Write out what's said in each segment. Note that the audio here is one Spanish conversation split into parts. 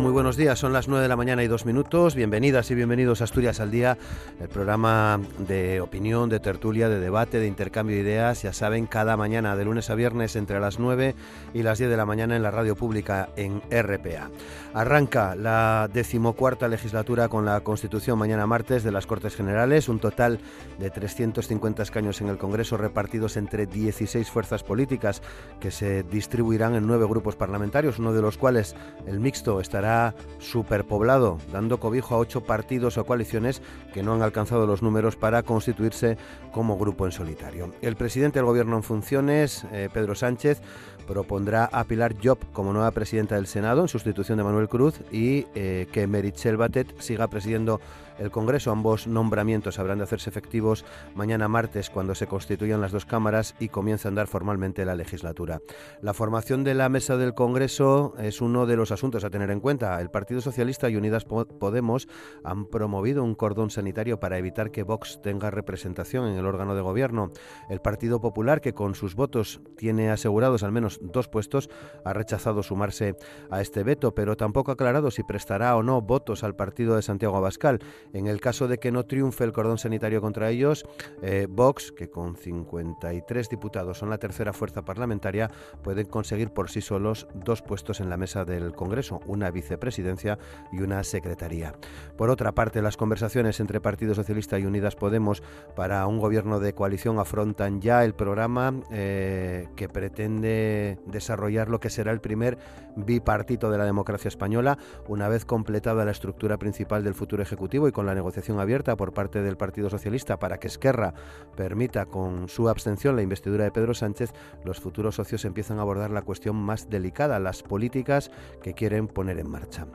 Muy buenos días. Son las 9 de la mañana y dos minutos. Bienvenidas y bienvenidos a Asturias al Día, el programa de opinión, de tertulia, de debate, de intercambio de ideas. Ya saben, cada mañana de lunes a viernes entre las 9 y las 10 de la mañana en la radio pública en RPA. Arranca la decimocuarta legislatura con la constitución mañana martes de las Cortes Generales, un total de 350 escaños en el Congreso repartidos entre 16 fuerzas políticas que se distribuirán en nueve grupos parlamentarios, uno de los cuales, el mixto, superpoblado, dando cobijo a ocho partidos o coaliciones que no han alcanzado los números para constituirse como grupo en solitario. El presidente del Gobierno en funciones, eh, Pedro Sánchez, propondrá a Pilar Job como nueva presidenta del Senado en sustitución de Manuel Cruz y eh, que Meritxell Batet siga presidiendo el Congreso. Ambos nombramientos habrán de hacerse efectivos mañana martes cuando se constituyan las dos cámaras y comience a andar formalmente la legislatura. La formación de la mesa del Congreso es uno de los asuntos a tener en cuenta. El Partido Socialista y Unidas Podemos han promovido un cordón sanitario para evitar que Vox tenga representación en el órgano de gobierno. El Partido Popular, que con sus votos tiene asegurados al menos dos puestos, ha rechazado sumarse a este veto, pero tampoco ha aclarado si prestará o no votos al partido de Santiago Abascal. En el caso de que no triunfe el cordón sanitario contra ellos, eh, Vox, que con 53 diputados son la tercera fuerza parlamentaria, pueden conseguir por sí solos dos puestos en la mesa del Congreso, una vicepresidencia y una secretaría. Por otra parte, las conversaciones entre Partido Socialista y Unidas Podemos para un gobierno de coalición afrontan ya el programa eh, que pretende desarrollar lo que será el primer bipartito de la democracia española, una vez completada la estructura principal del futuro Ejecutivo y con la negociación abierta por parte del Partido Socialista para que Esquerra permita con su abstención la investidura de Pedro Sánchez, los futuros socios empiezan a abordar la cuestión más delicada, las políticas que quieren poner en marcha.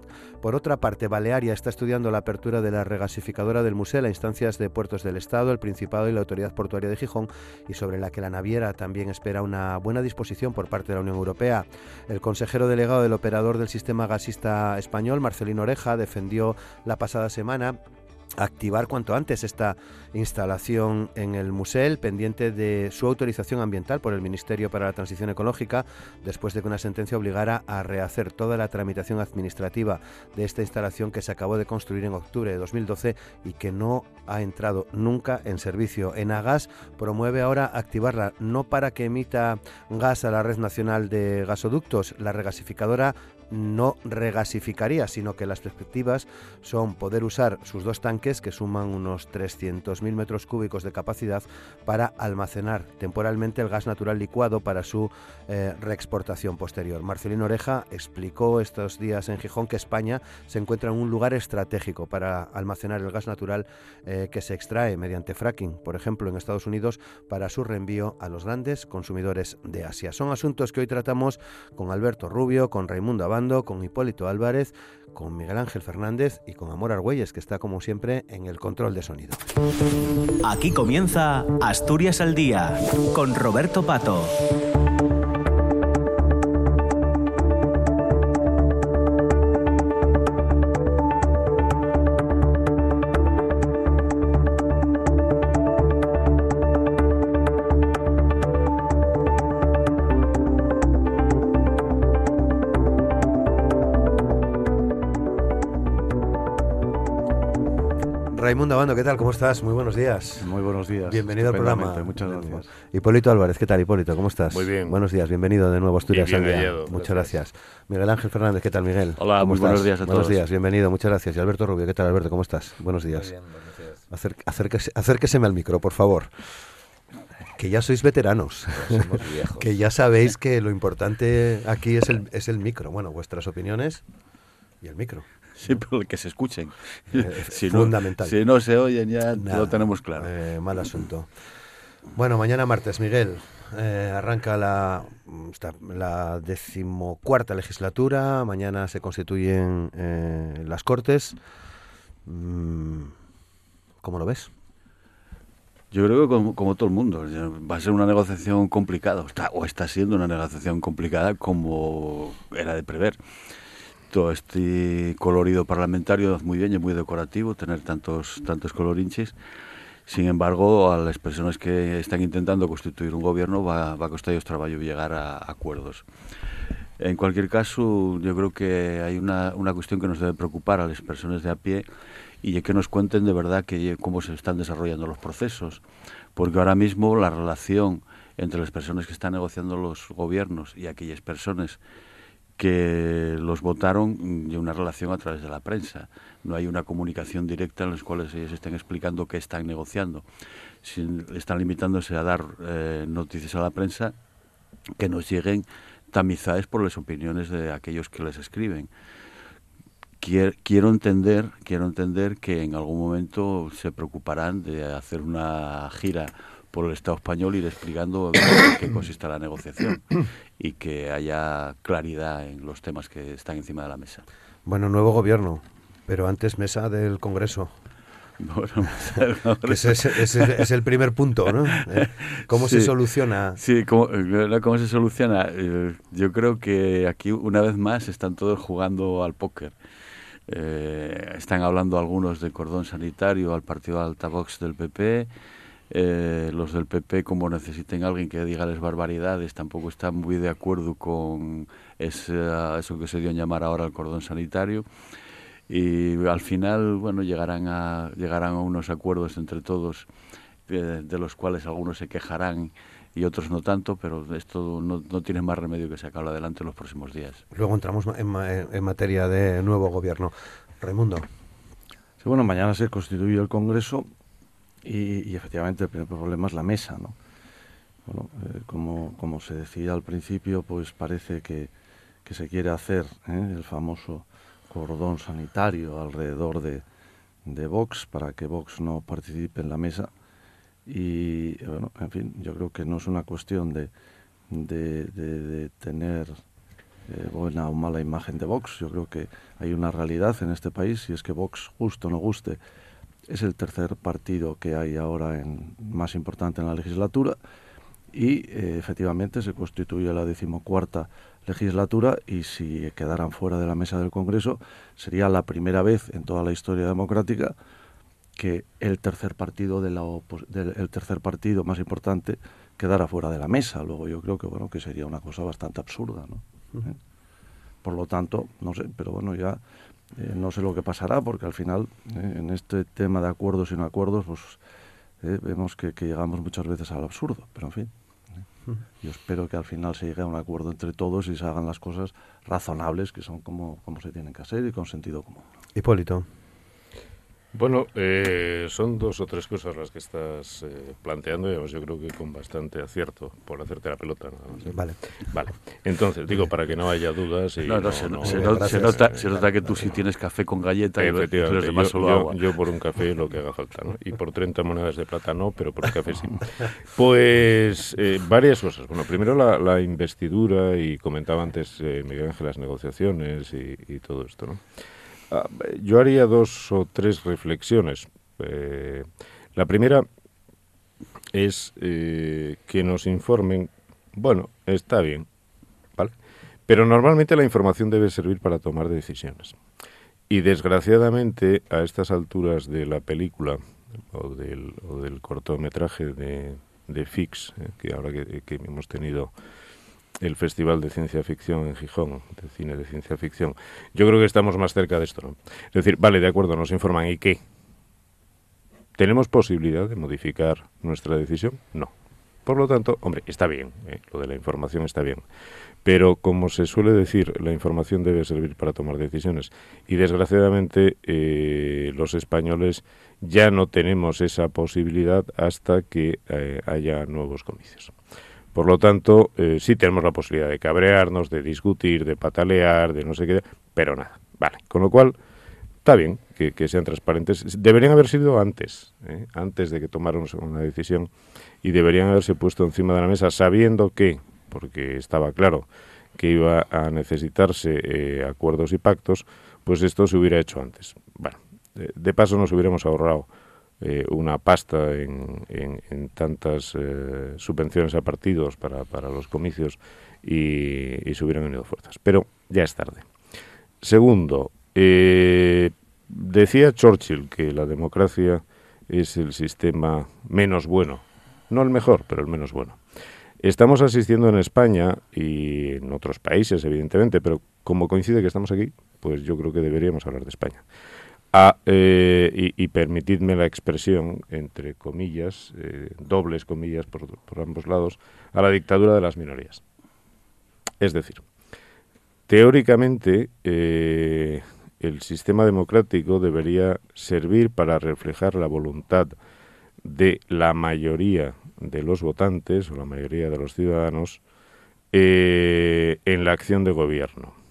Por otra parte, Balearia está estudiando la apertura de la regasificadora del Museo a instancias de puertos del Estado, el Principado y la Autoridad Portuaria de Gijón y sobre la que la naviera también espera una buena disposición por parte de la Unión Europea. El consejero delegado del operador del sistema gasista español, Marcelino Oreja, defendió la pasada semana activar cuanto antes esta instalación en el museo, pendiente de su autorización ambiental por el Ministerio para la Transición Ecológica, después de que una sentencia obligara a rehacer toda la tramitación administrativa de esta instalación que se acabó de construir en octubre de 2012 y que no ha entrado nunca en servicio. Enagas promueve ahora activarla no para que emita gas a la red nacional de gasoductos, la regasificadora no regasificaría, sino que las perspectivas son poder usar sus dos tanques, que suman unos 300.000 metros cúbicos de capacidad, para almacenar temporalmente el gas natural licuado para su eh, reexportación posterior. Marcelino Oreja explicó estos días en Gijón que España se encuentra en un lugar estratégico para almacenar el gas natural eh, que se extrae mediante fracking, por ejemplo, en Estados Unidos, para su reenvío a los grandes consumidores de Asia. Son asuntos que hoy tratamos con Alberto Rubio, con Raimundo Abad, con Hipólito Álvarez, con Miguel Ángel Fernández y con Amor Argüelles, que está como siempre en el control de sonido. Aquí comienza Asturias al Día, con Roberto Pato. Raimundo Abando, ¿qué tal? ¿Cómo estás? Muy buenos días. Muy buenos días. Bienvenido al programa. Muchas gracias. Hipólito Álvarez, ¿qué tal, Hipólito? ¿Cómo estás? Muy bien. Buenos días, bienvenido de nuevo a Asturias bien Muchas gracias. Miguel Ángel Fernández, ¿qué tal, Miguel? Hola, muy buenos días a todos. Buenos días, bienvenido, muchas gracias. Y Alberto Rubio, ¿qué tal, Alberto? ¿Cómo estás? Buenos días. Muy bien, buenos días. acérquese, acérqueseme al micro, por favor. que ya sois veteranos, que ya sabéis que lo importante aquí es el, es el micro. Bueno, vuestras opiniones y el micro. Sí, pero que se escuchen. Eh, si fundamental. No, si no se oyen ya lo tenemos claro. Eh, mal asunto. Bueno, mañana martes, Miguel, eh, arranca la, la decimocuarta legislatura, mañana se constituyen las Cortes. Mm, ¿Cómo lo ves? Yo creo que como, todo el mundo, va a ser una negociación complicada, o está, siendo una negociación complicada como era de prever. Todo este colorido parlamentario muy bien y muy decorativo, tener tantos, tantos colorinches. Sin embargo, a las personas que están intentando constituir un gobierno va, va a costar trabajo llegar a, acuerdos. En cualquier caso, yo creo que hay una, una cuestión que nos debe preocupar a las personas de a pie y que nos cuenten de verdad que, cómo se están desarrollando los procesos. Porque ahora mismo la relación entre las personas que están negociando los gobiernos y aquellas personas que los votaron y una relación a través de la prensa. No hay una comunicación directa en la cual ellos estén explicando qué están negociando. Si están limitándose a dar eh, noticias a la prensa que nos lleguen tamizadas por las opiniones de aquellos que les escriben quiero entender, quiero entender que en algún momento se preocuparán de hacer una gira por el Estado español ir explicando qué consiste la negociación y que haya claridad en los temas que están encima de la mesa. Bueno, nuevo gobierno, pero antes mesa del Congreso. Bueno, ese, es, el primer punto, ¿no? Eh, ¿Cómo se soluciona? Sí, ¿cómo, ¿cómo se soluciona? Eh, yo creo que aquí, una vez más, están todos jugando al póker. Eh, están hablando algunos de cordón sanitario al partido altavox del PP. Eh, los del PP, como necesiten alguien que diga las barbaridades, tampoco están muy de acuerdo con eso que se dio en llamar ahora el cordón sanitario. Y al final, bueno, llegarán a, llegarán a unos acuerdos entre todos, eh, de los cuales algunos se quejarán y otros no tanto, pero esto no, no tiene más remedio que sacarlo adelante en los próximos días. Luego entramos en, en materia de nuevo gobierno. Raimundo. Sí, bueno, mañana se constituye el Congreso y, efectivamente el primer problema es la mesa, ¿no? Bueno, eh, como, como se decía al principio, pues parece que, que se quiere hacer ¿eh? el famoso cordón sanitario alrededor de, de Vox para que Vox no participe en la mesa y bueno, en fin, yo creo que no es una cuestión de, de, tener eh, buena o mala imagen de Vox. Yo creo que hay una realidad en este país y es que Vox, justo no guste, es el tercer partido que hay ahora en, más importante en la legislatura y eh, efectivamente se constituye la decimocuarta legislatura y si quedaran fuera de la mesa del Congreso sería la primera vez en toda la historia democrática que el tercer partido de la el tercer partido más importante quedara fuera de la mesa. Luego yo creo que bueno que sería una cosa bastante absurda, ¿no? ¿Eh? Por lo tanto, no sé, pero bueno ya eh, no sé lo que pasará porque al final eh, en este tema de acuerdos y no acuerdos pues vemos que, que, llegamos muchas veces al absurdo, pero en fin. Yo espero que al final se llegue a un acuerdo entre todos y se hagan las cosas razonables que son como, como se tienen que hacer y con sentido común. Hipólito. Bueno, eh, son dos o tres cosas las que estás eh, planteando, y yo creo que con bastante acierto, por hacerte la pelota. ¿eh? Vale. Vale. Entonces, digo, para que no haya dudas. Y no, no, se, nota, se, nota, que tú sí tienes café con galleta y los demás solo yo, agua. Yo por un café lo que haga falta, ¿no? Y por 30 monedas de plata no, pero por un café sí. Pues varias cosas. Bueno, primero la, investidura, y comentaba antes Miguel Ángel las negociaciones y, y todo esto, ¿no? Ah, yo haría dos o tres reflexiones. Eh, la primera es eh, que nos informen, bueno, está bien, ¿vale? Pero normalmente la información debe servir para tomar decisiones. Y desgraciadamente, a estas alturas de la película o del, cortometraje de, de Fix, eh, que ahora que hemos tenido el Festival de Ciencia Ficción en Gijón, de cine de ciencia ficción. Yo creo que estamos más cerca de esto. ¿no? Es decir, vale, de acuerdo, nos informan, ¿y qué? ¿Tenemos posibilidad de modificar nuestra decisión? No. Por lo tanto, hombre, está bien, ¿eh? lo de la información está bien. Pero como se suele decir, la información debe servir para tomar decisiones. Y desgraciadamente eh, los españoles ya no tenemos esa posibilidad hasta que eh, haya nuevos comicios. Por lo tanto, sí tenemos la posibilidad de cabrearnos, de discutir, de patalear, de no sé qué, pero nada. Vale, con lo cual está bien que, sean transparentes. Deberían haber sido antes, antes de que tomaron una decisión y deberían haberse puesto encima de la mesa sabiendo que, porque estaba claro que iba a necesitarse eh, acuerdos y pactos, pues esto se hubiera hecho antes. Bueno, de, paso nos hubiéramos ahorrado eh, una pasta en, en, tantas eh, subvenciones a partidos para, para los comicios y, y, se hubieran unido fuerzas. Pero ya es tarde. Segundo, decía Churchill que la democracia es el sistema menos bueno no el mejor, pero el menos bueno. Estamos asistiendo en España y en otros países, evidentemente, pero como coincide que estamos aquí, pues yo creo que deberíamos hablar de España. Eh, y, permitidme la expresión, entre comillas, eh, dobles comillas por, ambos lados, a la dictadura de las minorías. Es decir, teóricamente eh, el sistema democrático debería servir para reflejar la voluntad de la mayoría de los votantes o la mayoría de los ciudadanos en la acción de gobierno.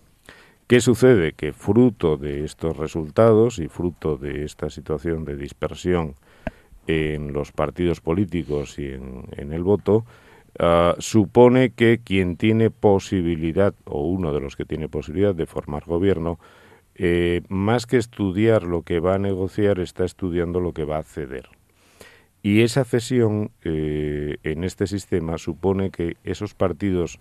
¿Qué sucede? Que fruto de estos resultados y fruto de esta situación de dispersión en los partidos políticos y en, el voto, ah, supone que quien tiene posibilidad, o uno de los que tiene posibilidad de formar gobierno, eh, más que estudiar lo que va a negociar, está estudiando lo que va a ceder. Y esa cesión eh, en este sistema supone que esos partidos,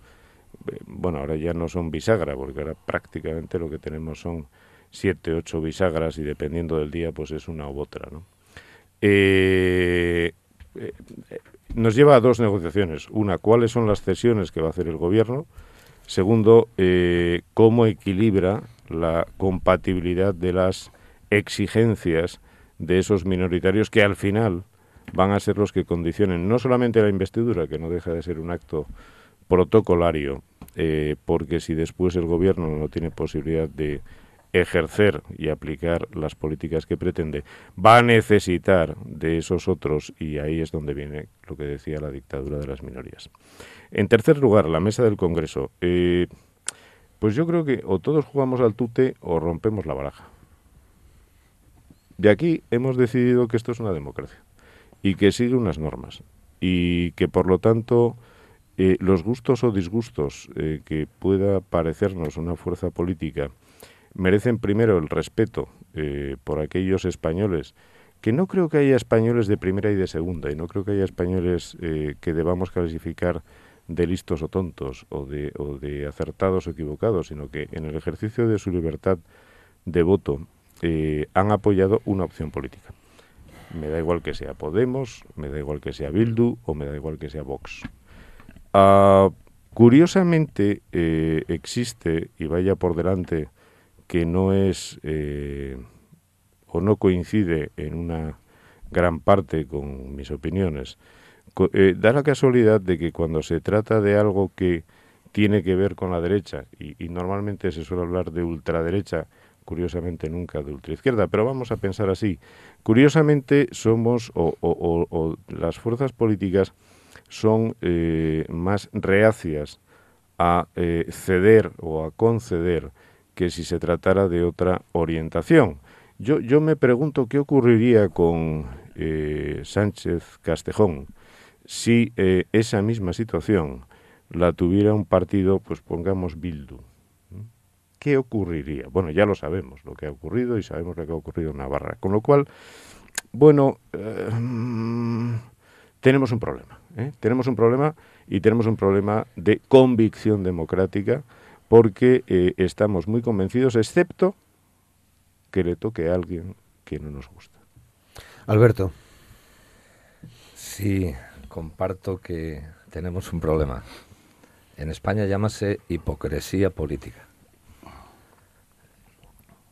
bueno, ahora ya no son bisagra, porque ahora prácticamente lo que tenemos son siete, ocho bisagras y dependiendo del día, pues es una u otra, ¿no? Eh, nos lleva a dos negociaciones. Una, cuáles son las cesiones que va a hacer el gobierno. Segundo, cómo equilibra la compatibilidad de las exigencias de esos minoritarios que al final van a ser los que condicionen no solamente la investidura, que no deja de ser un acto protocolario, eh, porque si después el gobierno no tiene posibilidad de ejercer y aplicar las políticas que pretende, va a necesitar de esos otros y ahí es donde viene lo que decía la dictadura de las minorías. En tercer lugar, la mesa del Congreso. Eh, pues yo creo que o todos jugamos al tute o rompemos la baraja. De aquí hemos decidido que esto es una democracia y que sigue unas normas y que por lo tanto eh, los gustos o disgustos eh, que pueda parecernos una fuerza política merecen primero el respeto eh, por aquellos españoles que no creo que haya españoles de primera y de segunda y no creo que haya españoles que debamos clasificar de listos o tontos o de, o de acertados o equivocados, sino que en el ejercicio de su libertad de voto han apoyado una opción política. Me da igual que sea Podemos, me da igual que sea Bildu o me da igual que sea Vox. Ah, curiosamente eh, existe, y vaya por delante, que no es eh, o no coincide en una gran parte con mis opiniones. Eh, da la casualidad de que cuando se trata de algo que tiene que ver con la derecha, y normalmente se suele hablar de ultraderecha, curiosamente nunca de ultraizquierda, pero vamos a pensar así. Curiosamente somos, o, las fuerzas políticas son eh, más reacias a eh, ceder o a conceder que si se tratara de otra orientación. Yo, yo me pregunto qué ocurriría con eh, Sánchez Castejón si esa misma situación la tuviera un partido, pues pongamos Bildu ¿qué ocurriría? Bueno, ya lo sabemos, lo que ha ocurrido y sabemos lo que ha ocurrido en Navarra. Con lo cual, bueno, eh, tenemos un problema. ¿Eh? Tenemos un problema y tenemos un problema de convicción democrática porque eh, estamos muy convencidos, excepto que le toque a alguien que no nos gusta. Alberto. Sí, comparto que tenemos un problema. En España llámase hipocresía política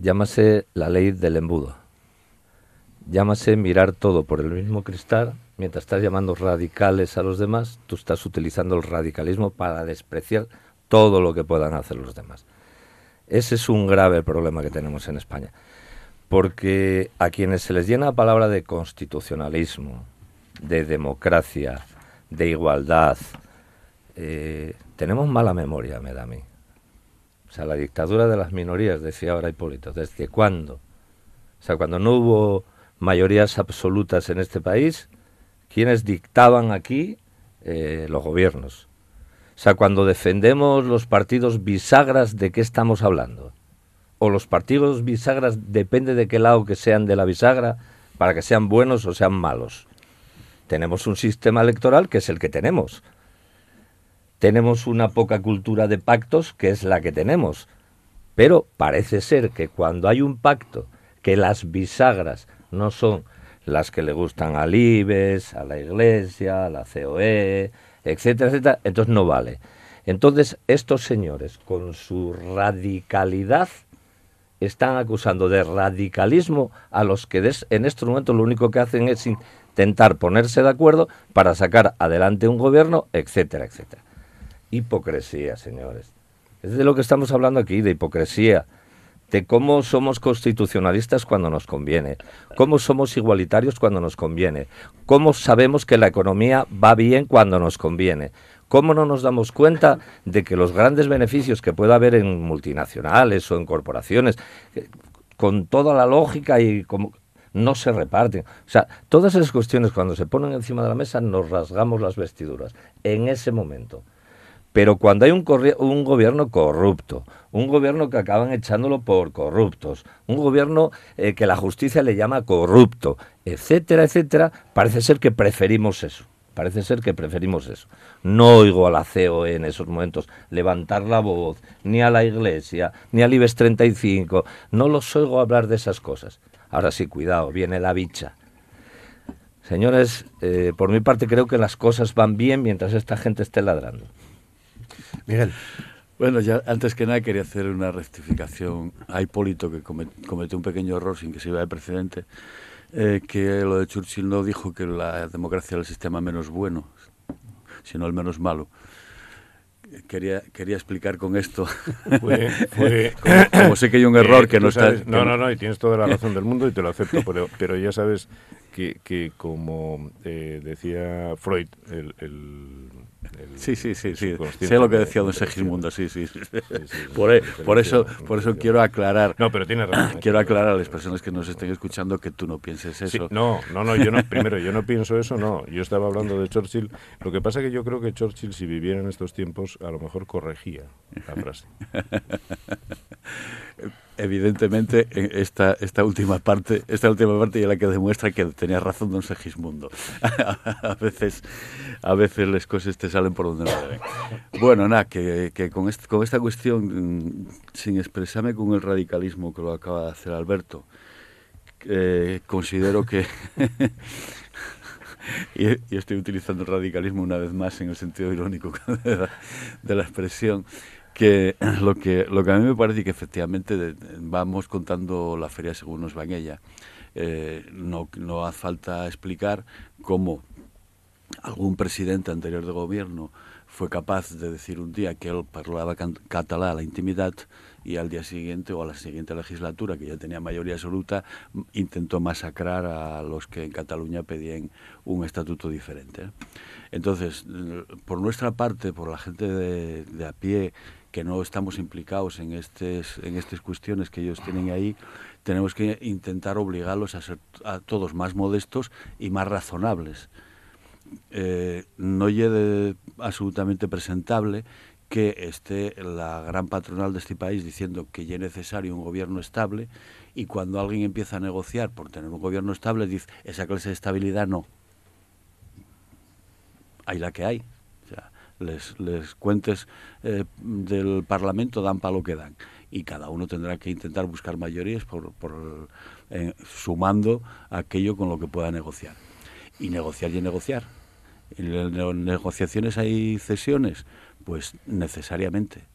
llámase la ley del embudo, llámase mirar todo por el mismo cristal mientras estás llamando radicales a los demás, tú estás utilizando el radicalismo para despreciar todo lo que puedan hacer los demás. Ese es un grave problema que tenemos en España. Porque a quienes se les llena la palabra de constitucionalismo, de democracia, de igualdad, eh, tenemos mala memoria, me da a mí. O sea, la dictadura de las minorías, decía ahora Hipólito, ¿desde cuándo? O sea, cuando no hubo mayorías absolutas en este país, ¿quiénes dictaban aquí? Eh, los gobiernos. O sea, cuando defendemos los partidos bisagras, ¿de qué estamos hablando? O los partidos bisagras depende de qué lado que sean de la bisagra para que sean buenos o sean malos. Tenemos un sistema electoral que es el que tenemos. Tenemos una poca cultura de pactos que es la que tenemos. Pero parece ser que cuando hay un pacto, que las bisagras no son las que le gustan al IBES, a la Iglesia, a la COE, etcétera, etcétera, entonces no vale. Entonces, estos señores, con su radicalidad, están acusando de radicalismo a los que en este momento lo único que hacen es intentar ponerse de acuerdo para sacar adelante un gobierno, etcétera, etcétera. Hipocresía, señores. Es de lo que estamos hablando aquí, de hipocresía de cómo somos constitucionalistas cuando nos conviene, cómo somos igualitarios cuando nos conviene, cómo sabemos que la economía va bien cuando nos conviene, cómo no nos damos cuenta de que los grandes beneficios que pueda haber en multinacionales o en corporaciones, eh, con toda la lógica y como no se reparten. O sea, todas esas cuestiones cuando se ponen encima de la mesa nos rasgamos las vestiduras en ese momento. Pero cuando hay un, un, gobierno corrupto, un gobierno que acaban echándolo por corruptos, un gobierno eh, que la justicia le llama corrupto, etcétera, etcétera, parece ser que preferimos eso. Parece ser que preferimos eso. No oigo a la COE en esos momentos levantar la voz, ni a la Iglesia, ni al IBEX 35. No los oigo hablar de esas cosas. Ahora sí, cuidado, viene la bicha. Señores, eh, por mi parte creo que las cosas van bien mientras esta gente esté ladrando. Miguel. Bueno, ya antes que nada quería hacer una rectificación a Hipólito, que cometió un pequeño error sin que se de precedente, eh, que lo de Churchill no dijo que la democracia era el sistema menos bueno, sino el menos malo. Quería, quería explicar con esto. como, sé que hay un error que, no está. no, no, no, y tienes toda la razón del mundo y te lo acepto, pero, pero ya sabes que, que como eh, decía Freud, el sí, sí, sí, sí. Sé lo que decía don Segismundo, sí, sí. por, e, por, eso, por eso quiero aclarar. No, pero tiene razón. Quiero aclarar a las personas que nos estén escuchando que tú no pienses eso. no, no, no, yo no, primero, yo no pienso eso, no. Yo estaba hablando de Churchill. Lo que pasa es que yo creo que Churchill, si viviera en estos tiempos, a lo mejor corregía la frase. evidentemente esta, esta última parte esta última parte la que demuestra que tenía razón don Segismundo. A veces a veces las cosas te salen por donde no deben. Bueno nada que, que con, con esta cuestión mm, sin expresarme con el radicalismo que lo acaba de hacer Alberto eh, considero que y, estoy utilizando el radicalismo una vez más en el sentido irónico de la expresión que lo que lo que a mí me parece que efectivamente vamos contando la feria según nos va en ella. Eh, no, no hace falta explicar cómo algún presidente anterior de gobierno fue capaz de decir un día que él parlaba catalán a la intimidad y al día siguiente o a la siguiente legislatura, que ya tenía mayoría absoluta, intentó masacrar a los que en Cataluña pedían un estatuto diferente. Entonces, por nuestra parte, por la gente de a pie, que no estamos implicados en, estes, en estas cuestiones que ellos tienen ahí, tenemos que intentar obligarlos a ser a todos más modestos y más razonables. Eh, no llegue absolutamente presentable que esté la gran patronal de este país diciendo que ya es necesario un gobierno estable y cuando alguien empieza a negociar por tener un gobierno estable dice esa clase de estabilidad no. Hay la que hay les, les cuentes eh, del Parlamento dan para lo que dan y cada uno tendrá que intentar buscar mayorías por, por eh, sumando aquello con lo que pueda negociar. Y negociar y negociar. ¿En las negociaciones hay cesiones? Pues necesariamente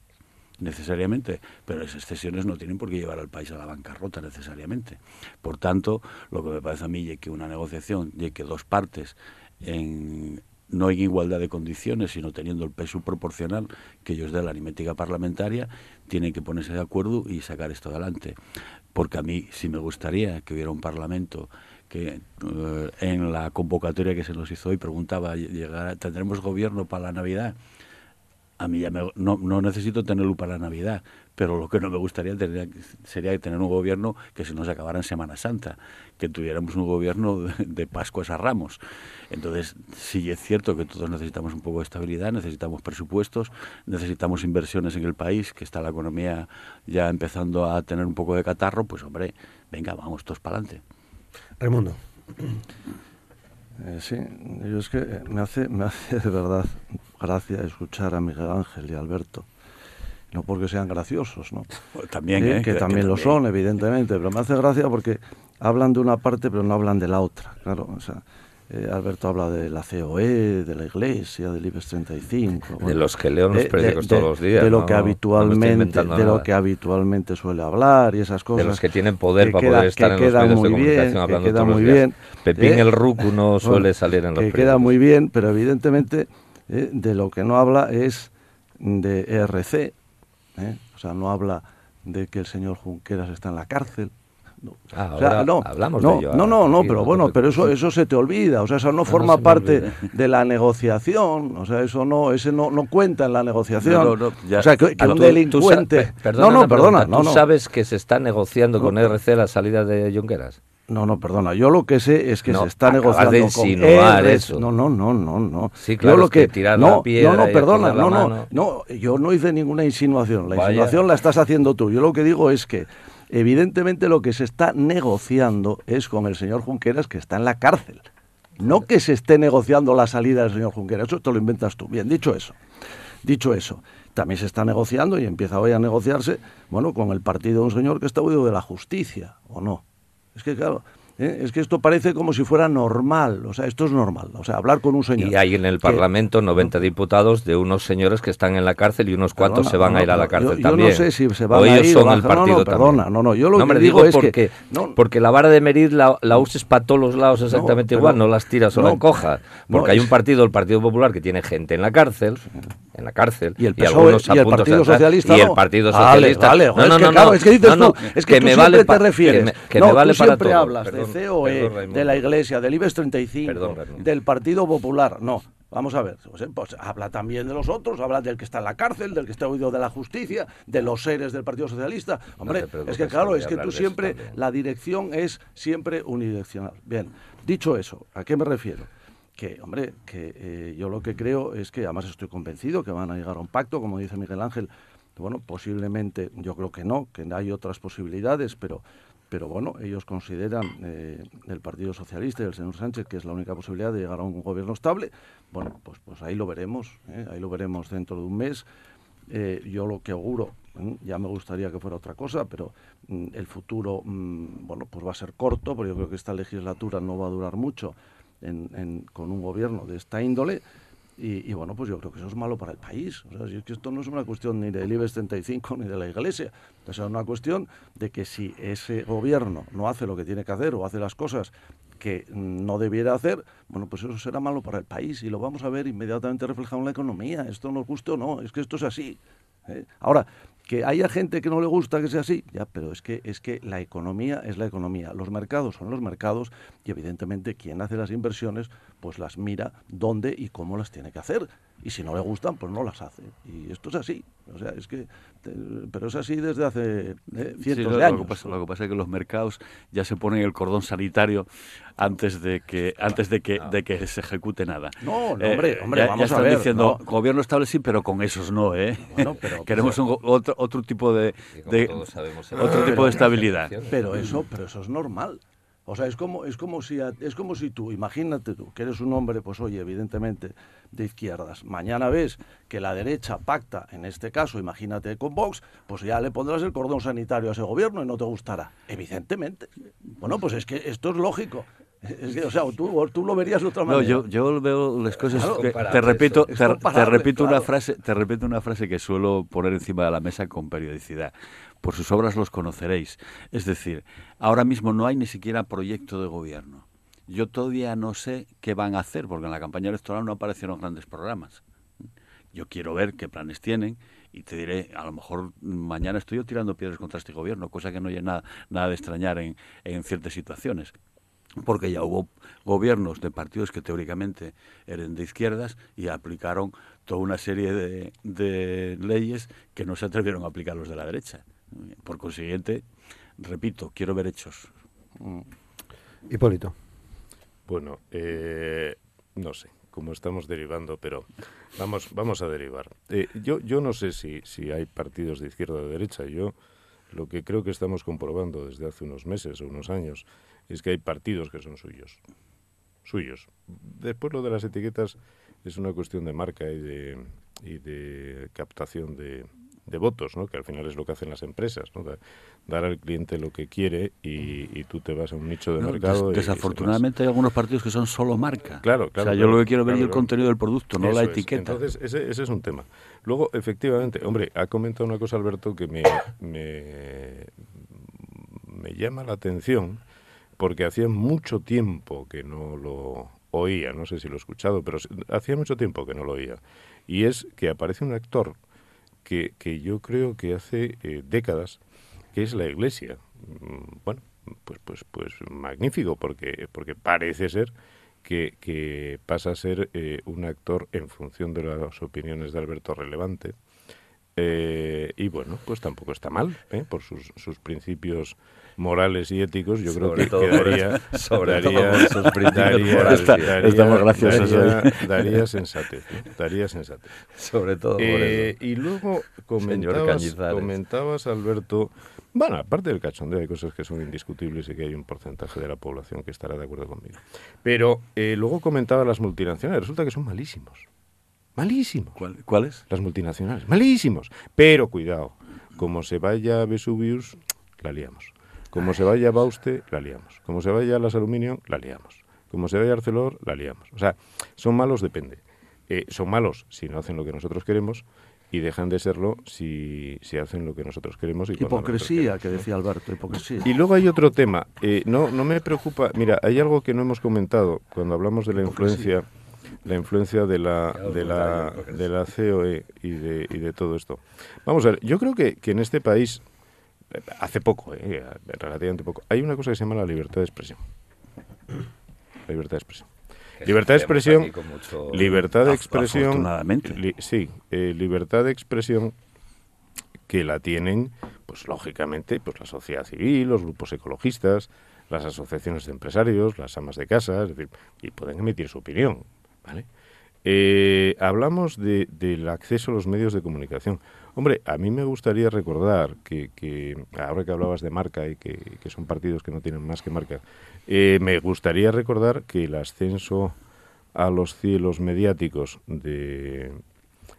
necesariamente, pero esas cesiones no tienen por qué llevar al país a la bancarrota necesariamente. Por tanto, lo que me parece a mí es que una negociación, y que dos partes en, no en igualdad de condiciones, sino teniendo el peso proporcional que ellos de la aritmética parlamentaria, tienen que ponerse de acuerdo y sacar esto adelante. Porque a mí sí me gustaría que hubiera un parlamento que eh, en la convocatoria que se nos hizo hoy preguntaba, ¿tendremos gobierno para la Navidad? A mí ya me, no, no necesito tenerlo para la Navidad, pero lo que no me gustaría tener, sería tener un gobierno que se nos acabara en Semana Santa, que tuviéramos un gobierno de, de Pascuas a Ramos. Entonces, sí es cierto que todos necesitamos un poco de estabilidad, necesitamos presupuestos, necesitamos inversiones en el país, que está la economía ya empezando a tener un poco de catarro, pues hombre, venga, vamos todos para adelante. Raimundo. Eh, sí, yo es que me hace, me hace de verdad gracia escuchar a Miguel Ángel y a Alberto. No porque sean graciosos, ¿no? También, Sí, ¿eh? que, también lo son, evidentemente, pero me hace gracia porque hablan de una parte pero no hablan de la otra, claro. O sea, eh, Alberto habla de la COE, de la Iglesia, del IBEX 35. De los que leo los de- periódicos de- todos los días. de lo ¿no? que habitualmente de lo que habitualmente suele hablar y esas cosas de los que tienen poder que para queda- poder estar que en los medios de bien, comunicación que hablando queda todos los muy días. bien. Pepín Eh, el Rucu no bueno, suele salir en los que periódicos. queda muy bien, pero evidentemente eh, de lo que no habla es de ERC, ¿eh? o sea, no habla de que el señor Junqueras está en la cárcel. No. Ah, O sea, ahora no, hablamos no, de ello, No, no, aquí, no, pero bueno, pero eso, eso se te olvida, o sea, eso no forma parte de la negociación, o sea, eso no, ese no, no cuenta en la negociación. No, no, no, ya. o sea, que, que Ah, un tú- delincuente... Tú perdona no, no, una perdona, pregunta, ¿Tú sabes que se está negociando con. RC la salida de Junqueras? No, no, perdona. Yo lo que sé es que No, se está negociando de insinuar eso. No, no, no, no, no. Sí, claro, Yo lo es que tirar no, la piedra no, no, perdona, no, no, no. Yo no hice ninguna insinuación. La Vaya. insinuación la estás haciendo tú. Yo lo que digo es que evidentemente lo que se está negociando es con el señor Junqueras que está en la cárcel. No que se esté negociando la salida del señor Junqueras. Eso te lo inventas tú. Bien, dicho eso. Dicho eso, también se está negociando y empieza hoy a negociarse, bueno, con el partido de un señor que está huido de la justicia, ¿o no? Es que, claro, ¿eh? es que esto parece como si fuera normal, o sea, esto es normal, o sea, hablar con un señor. Y hay en el que- Parlamento 90 diputados de unos señores que están en la cárcel y unos cuantos Perdona, se van no, a ir a la no, cárcel yo- yo también. no sé si se van o a ellos ir son el no, no, partido perdona, también. no, no, yo lo que hombre, digo es que- porque, no. porque la vara de medir la, la uses para todos los lados exactamente pero- igual, no las tiras o no, la encojas. no, Porque hay es- un partido, el Partido Popular, que tiene gente en la cárcel, en la cárcel, Y el PSOE y el Partido Socialista y el no. Partido Socialista. no, no, es que no, no, es que dices no, no, tú, es que, me siempre vale te pa- refieres. que me, que no, me vale para siempre todo. Perdón, de COE, perdón, Raimundo. de la Iglesia, del IBEX 35, Perdón, Raimundo. del Partido Popular. No, vamos a ver, pues, habla también de los otros, habla del que está en la cárcel, del que está huido de la justicia, de los seres del Partido Socialista. Hombre, es que claro, es que tú siempre, la dirección es siempre unidireccional. Bien, dicho eso, ¿a qué me refiero? que, hombre, que eh, yo lo que creo es que, además estoy convencido que van a llegar a un pacto, como dice Miguel Ángel, bueno, posiblemente, yo creo que no, que hay otras posibilidades, pero, pero bueno, ellos consideran, eh, el Partido Socialista y el señor Sánchez, que es la única posibilidad de llegar a un gobierno estable, bueno, pues, pues ahí lo veremos, ¿eh? ahí lo veremos dentro de un mes. Eh, yo lo que auguro, ¿eh? ya me gustaría que fuera otra cosa, pero mm, el futuro, mm, bueno, pues va a ser corto, porque yo creo que esta legislatura no va a durar mucho en- con un gobierno de esta índole. Y, bueno, pues yo creo que eso es malo para el país. O sea, si es que esto no es una cuestión ni del IBEX 35 ni de la Iglesia. Es una cuestión de que si ese gobierno no hace lo que tiene que hacer o hace las cosas que no debiera hacer, bueno, pues eso será malo para el país y lo vamos a ver inmediatamente reflejado en la economía. Esto nos guste o no, es que esto es así. ¿eh? Ahora, que haya gente que no le gusta que sea así, ya, pero es que es que la economía es la economía, los mercados son los mercados y evidentemente quien hace las inversiones pues las mira dónde y cómo las tiene que hacer y si no le gustan pues no las hace y esto es así, o sea es que te- pero es así desde hace eh, Sí, cientos lo, de lo años. que pasa, lo que pasa es que los mercados ya se ponen el cordón sanitario antes de que antes de que, de que se ejecute nada. Eh, No, no, hombre, hombre, ya, vamos ya a están ver, diciendo no. gobierno estable sí, pero con esos no, ¿eh? Bueno, pero- Queremos un otro otro tipo de, de- otro tipo de es estabilidad. Pero eso, pero eso es normal. O sea, es como, es como si a- es como si tú, imagínate tú, que eres un hombre, pues oye, evidentemente, de izquierdas. Mañana ves que la derecha pacta, en este caso, imagínate con Vox, pues ya le pondrás el cordón sanitario a ese gobierno y no te gustará. Evidentemente. Bueno, pues es que esto es lógico. Es que, o sea, tú, tú lo verías de otra No, manera. yo, yo veo las cosas Claro, que- te repito, te, repito una frase, te repito una frase que suelo poner encima de la mesa con periodicidad. Por sus obras los conoceréis. Es decir, ahora mismo no hay ni siquiera proyecto de gobierno. yo todavía no sé qué van a hacer, porque en la campaña electoral no aparecieron grandes programas. Yo quiero ver qué planes tienen y te diré, a lo mejor mañana estoy yo tirando piedras contra este gobierno, cosa que no hay nada, nada de extrañar en, en ciertas situaciones porque ya hubo gobiernos de partidos que teóricamente eran de izquierdas y aplicaron toda una serie de, de leyes que no se atrevieron a aplicar los de la derecha. Por consiguiente, repito, quiero ver hechos. Hipólito. Bueno, eh, no sé cómo estamos derivando, pero vamos, vamos a derivar. Eh, yo, yo no sé si, si hay partidos de izquierda o de derecha. Yo lo que creo que estamos comprobando desde hace unos meses o unos años es que hay partidos que son suyos. Suyos. Después lo de las etiquetas es una cuestión de marca y de, y de captación de, de votos, ¿no? que al final es lo que hacen las empresas, ¿no? dar al cliente lo que quiere y, y tú te vas a un nicho de No, mercado. des- desafortunadamente hay algunos partidos que son solo marca. Claro, claro. O sea, yo lo que quiero ver es el contenido del producto, no la es. etiqueta. Entonces, ese, ese es un tema. Luego, efectivamente, hombre, ha comentado una cosa Alberto que me, me, me llama la atención porque hacía mucho tiempo que no lo oía, no sé si lo he escuchado, pero hacía mucho tiempo que no lo oía. Y es que aparece un actor que, que yo creo que hace eh, décadas, que es la Iglesia. Mm, Bueno, pues, pues, pues magnífico, porque, porque parece ser que, que pasa a ser eh, un actor en función de las opiniones de Alberto relevante. Eh, y bueno, pues tampoco está mal, por sus, sus principios morales y éticos. Yo creo que todo que por daría, todo daría- por sus principios daría- morales. Está- daría- estamos graciosos daría- hoy. daría sensatez, ¿no? daría sensatez. Sobre todo por Eh, eso. y luego comentabas, comentabas, Alberto, bueno, aparte del cachondeo, hay cosas que son indiscutibles y que hay un porcentaje de la población que estará de acuerdo conmigo. Pero eh, luego comentaba las multinacionales, resulta que son malísimos. Malísimos. ¿Cuál- ¿Cuáles? Las multinacionales, malísimos. Pero cuidado, como se vaya Vesuvius, la liamos. Como se vaya Bauste, la liamos. Como se vaya las Aluminio, la liamos. Como se vaya Arcelor, la liamos. O sea, son malos, depende. Eh, son malos si no hacen lo que nosotros queremos y dejan de serlo si, si hacen lo que nosotros queremos. Y nosotros Hipocresía, queremos, que decía Alberto, hipocresía. Y luego hay otro tema. Eh, no, no me preocupa. Mira, hay algo que no hemos comentado cuando hablamos de la influencia, la influencia de la, de la, de la COE y de, y de todo esto. Vamos a ver, yo creo que, que en este país, hace poco, eh, relativamente poco, hay una cosa que se llama la libertad de expresión. La libertad de expresión. Libertad de expresión, mucho- Libertad de expresión. li- sí, eh, libertad de expresión que la tienen, pues lógicamente, pues la sociedad civil, los grupos ecologistas, las asociaciones de empresarios, las amas de casa, es decir, y pueden emitir su opinión, ¿vale? Eh, hablamos de- del acceso a los medios de comunicación. Hombre, a mí me gustaría recordar que, ahora que hablabas de marca y que, son partidos que no tienen más que marca, eh, me gustaría recordar que el ascenso a los cielos mediáticos de,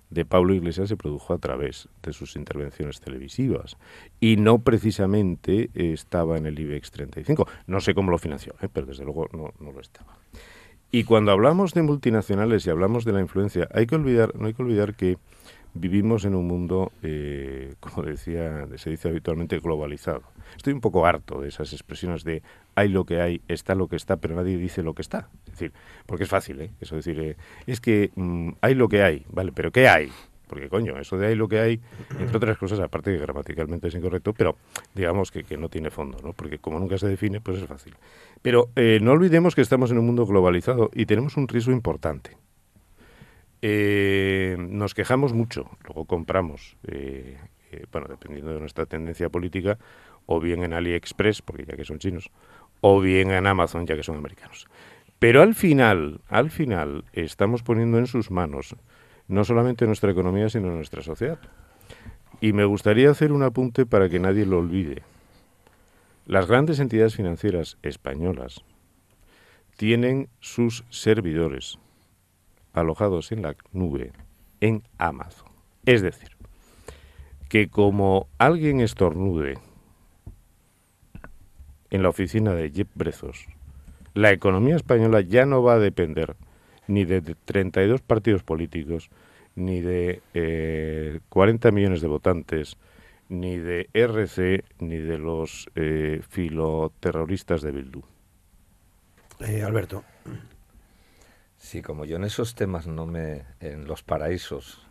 de Pablo Iglesias se produjo a través de sus intervenciones televisivas y no precisamente estaba en el IBEX 35. No sé cómo lo financió, eh, pero desde luego no, no lo estaba. Y cuando hablamos de multinacionales y hablamos de la influencia, hay que olvidar, no hay que olvidar que vivimos en un mundo, eh, como decía, se dice habitualmente, globalizado. Estoy un poco harto de esas expresiones de hay lo que hay, está lo que está, pero nadie dice lo que está. Es decir, porque es fácil, ¿eh? Eso decir, eh, es que mm, hay lo que hay, ¿vale? Pero ¿qué hay? Porque, coño, eso de hay lo que hay, entre otras cosas, aparte que gramaticalmente es incorrecto, pero digamos que, que no tiene fondo, ¿no? Porque como nunca se define, pues es fácil. Pero eh, no olvidemos que estamos en un mundo globalizado y tenemos un riesgo importante. Eh, nos quejamos mucho, luego compramos, eh, eh, bueno, dependiendo de nuestra tendencia política, o bien en AliExpress, porque ya que son chinos, o bien en Amazon, ya que son americanos. Pero al final, al final, estamos poniendo en sus manos no solamente nuestra economía, sino nuestra sociedad. Y me gustaría hacer un apunte para que nadie lo olvide. Las grandes entidades financieras españolas tienen sus servidores alojados en la nube en Amazon. Es decir, que como alguien estornude en la oficina de Jeff Bezos, la economía española ya no va a depender ni de 32 partidos políticos, ni de eh, 40 millones de votantes, ni de RC, ni de los eh, filoterroristas de Bildu. Eh, Alberto. Sí, como yo en esos temas no me... en los paraísos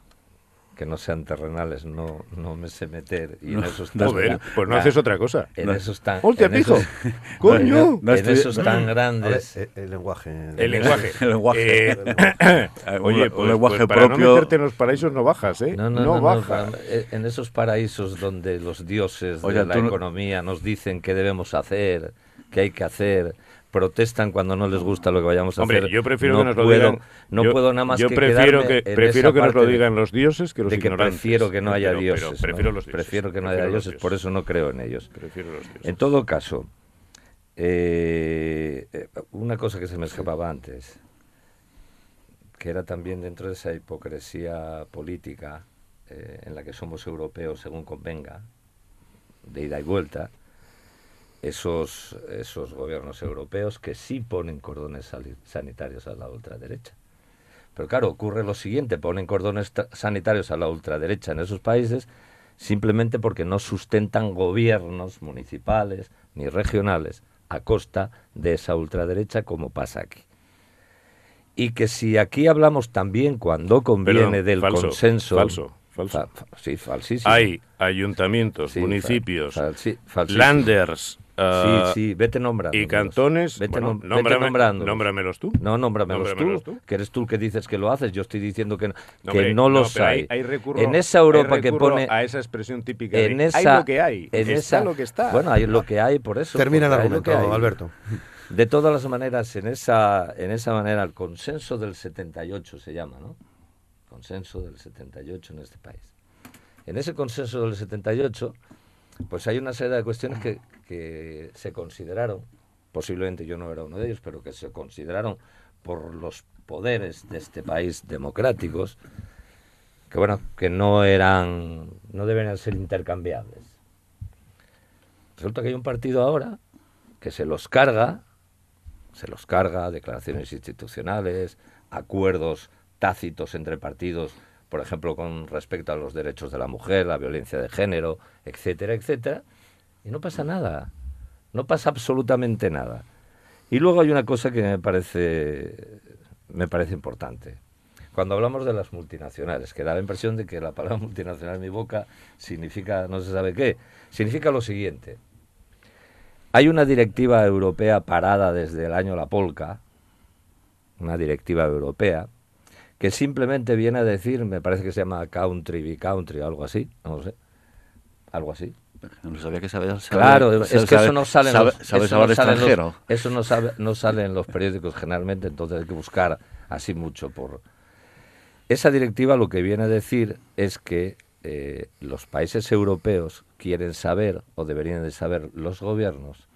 que no sean terrenales, no, no me sé meter. Y en esos tan- Joder, pues no haces otra cosa. En esos tan... ¡Coño! No en estoy- esos tan ver, grandes... eh, el lenguaje. El lenguaje. El lenguaje. Eh, Eh, Oye, un pues, lenguaje pues para no propio. meterte en los paraísos no bajas, ¿eh? No, no, no, no, bajas. eh, en esos paraísos donde los dioses Oye, de la no- economía nos dicen qué debemos hacer, qué hay que hacer, protestan cuando no les gusta lo que vayamos a Hombre, hacer. yo prefiero no que nos lo puedo, digan. No yo, puedo nada más yo que prefiero que prefiero que nos lo digan los dioses que los de que ignorantes. prefiero que no haya Prefiero- pero dioses. prefiero ¿no? los dioses. Prefiero que no haya Prefiero los dioses, por eso no creo en ellos. Prefiero los dioses. En todo caso, eh, eh, una cosa que se me escapaba antes, que era también dentro de esa hipocresía política eh, en la que somos europeos según convenga, de ida y vuelta, esos, esos gobiernos europeos que sí ponen cordones sanitarios a la ultraderecha. Pero claro, ocurre lo siguiente, ponen cordones ta- sanitarios a la ultraderecha en esos países simplemente porque no sustentan gobiernos municipales ni regionales a costa de esa ultraderecha como pasa aquí. Y que si aquí hablamos también cuando conviene Perdón, del falso, consenso... falso, falso. Fa- fa- sí, falsísimo. Hay ayuntamientos, Sí, municipios, landers ah, Sí, sí, vete nombrando. y cantones. Vete, Bueno, nom- vete nombrándolos. nómbramelos tú. No, nómbramelos, Nómbramelos tú, tú. que eres tú el que dices que lo haces. Yo estoy diciendo que no, No, que hombre, no los pero hay. recurro- en esa Europa que pone... a esa expresión típica En de, esa, hay lo que hay, en está esa- lo que está. Bueno, hay lo que hay, por eso. Termina el hay argumento, hay. Alberto. De todas las maneras, en esa, en esa manera, el consenso del 78 se llama, ¿no? Consenso del 78 en este país. En ese consenso del 78, pues hay una serie de cuestiones que, que se consideraron, posiblemente yo no era uno de ellos, pero que se consideraron por los poderes de este país democráticos, que bueno, que no eran, no deberían ser intercambiables. Resulta que hay un partido ahora que se los carga, se los carga, declaraciones institucionales, acuerdos tácitos entre partidos, por ejemplo, con respecto a los derechos de la mujer, la violencia de género, etcétera, etcétera, y no pasa nada, no pasa absolutamente nada. Y luego hay una cosa que me parece, me parece importante. Cuando hablamos de las multinacionales, que da la impresión de que la palabra multinacional en mi boca significa no se sabe qué, significa lo siguiente. Hay una directiva europea parada desde el año La Polca, una directiva europea, que simplemente viene a decir, me parece que se llama country by country, algo así, no lo sé, algo así. No sabía que sabías. Claro, es que eso no sale en los, ¿Sabes eso no sale en los- eso no, sabe- no sale en los periódicos generalmente, entonces hay que buscar así mucho por... Esa directiva lo que viene a decir es que eh, los países europeos quieren saber, o deberían de saber los gobiernos,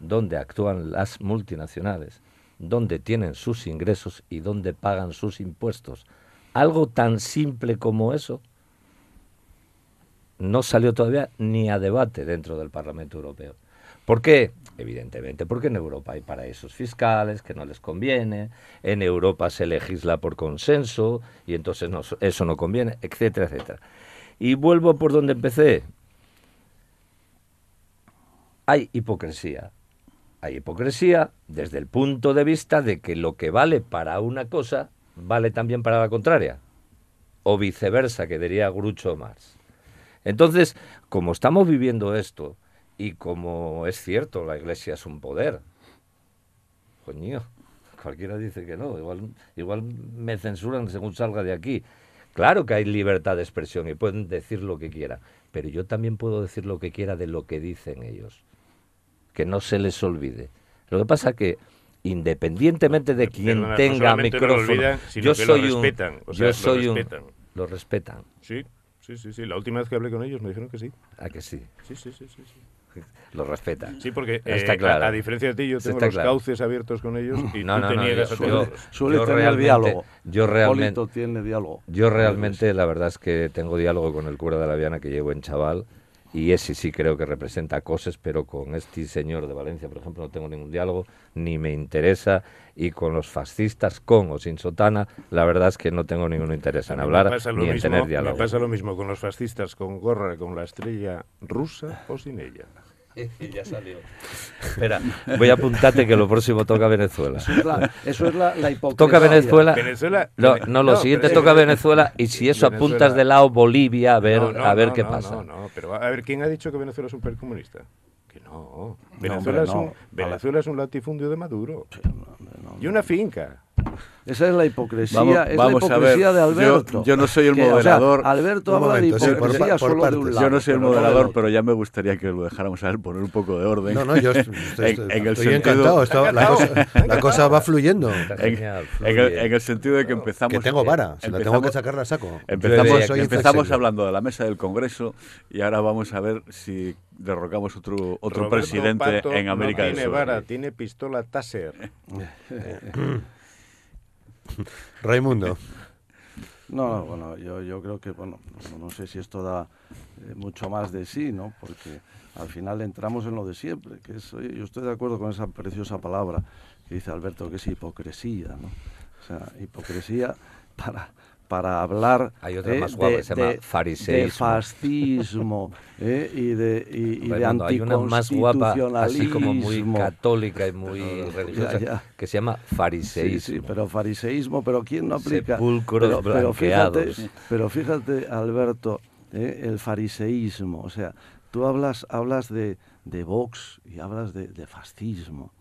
dónde actúan las multinacionales, dónde tienen sus ingresos y dónde pagan sus impuestos. Algo tan simple como eso no salió todavía ni a debate dentro del Parlamento Europeo. ¿Por qué? Evidentemente, porque en Europa hay paraísos fiscales que no les conviene, en Europa se legisla por consenso y entonces eso no conviene, etcétera, etcétera. Y vuelvo por donde empecé. Hay hipocresía. Hay hipocresía desde el punto de vista de que lo que vale para una cosa vale también para la contraria. O viceversa, que diría Groucho Marx. Entonces, como estamos viviendo esto, y como es cierto, la Iglesia es un poder, coño, cualquiera dice que no, igual, igual me censuran según salga de aquí. Claro que hay libertad de expresión y pueden decir lo que quieran, pero yo también puedo decir lo que quiera de lo que dicen ellos. Que no se les olvide. Lo que pasa que independientemente de quien no tenga no micrófono, olvidan, yo soy un respetan, o sea, yo lo soy un lo respetan. Sí, sí, sí, sí. La última vez que hablé con ellos me dijeron que sí. ¿A que sí? Sí, sí, sí, sí. sí. Lo respetan. Sí, porque Está eh, claro. a, a diferencia de ti, yo Está tengo los claro. cauces abiertos con ellos y No, tú no, te no, niegas a. Suele Yo tener diálogo. yo realmente- Polito tiene diálogo. Yo realmente, la verdad es que tengo diálogo con el cura de la Viana, que llevo en chaval, y ese sí creo que representa cosas, pero con este señor de Valencia, por ejemplo, no tengo ningún diálogo, ni me interesa, y con los fascistas, con o sin sotana, la verdad es que no tengo ningún interés en hablar me ni en tener Me diálogo. pasa lo mismo con los fascistas con gorra, con la estrella rusa o sin ella. ya salió. Espera, voy a apuntarte que lo próximo toca Venezuela. Eso es la, eso es la, la hipocresía. Toca Venezuela. Venezuela. No, no, lo no, siguiente toca Venezuela y si eso Venezuela- apuntas de lado Bolivia a ver No, no, a ver no, qué no, pasa. No, no, pero a ver, ¿quién ha dicho que Venezuela es un país comunista? Que no. No, Venezuela, hombre, es, un, no. Venezuela es un latifundio de Maduro. No, Y una finca. Esa es la hipocresía, Vamos- es vamos a la hipocresía ver, de yo- Alberto. yo no soy el Que, o sea, moderador. Alberto habla momento, sí, de por hipocresía pa- por solo de un partes. lado. Yo no soy el moderador, pero ya me gustaría que lo dejáramos a él poner un poco de orden. No, no, yo estoy, estoy- En- en el estoy sentido- encantado. esto- la, cosa, la cosa va fluyendo. Genial, en el, en el sentido de que empezamos. Que tengo vara, si la tengo que sacar la saco. Empezamos, empezamos hablando de la mesa del Congreso y ahora vamos a ver si derrocamos otro otro Roberto presidente Pato en América no del tiene Sur. vara, tiene pistola Taser. Raimundo. No, no, bueno, yo, yo creo que, bueno, no, sé si esto da eh, mucho más de sí, ¿no? Porque al final entramos en lo de siempre, que yo estoy de acuerdo con esa preciosa palabra que dice Alberto, que es hipocresía, ¿no? O sea, hipocresía para, para hablar Hay otra eh, más guapa de, se llama de- fariseísmo. de fascismo eh, y de, y, y de Raimundo, hay una más guapa, así como muy católica y muy religiosa, ya. que se llama Sí, fariseísmo. sí, pero fariseísmo, pero ¿quién no aplica? Sepulcros pero, pero fíjate, blanqueados. pero fíjate, Alberto, eh, el fariseísmo, o sea, tú hablas, hablas de, de Vox y hablas de, de fascismo.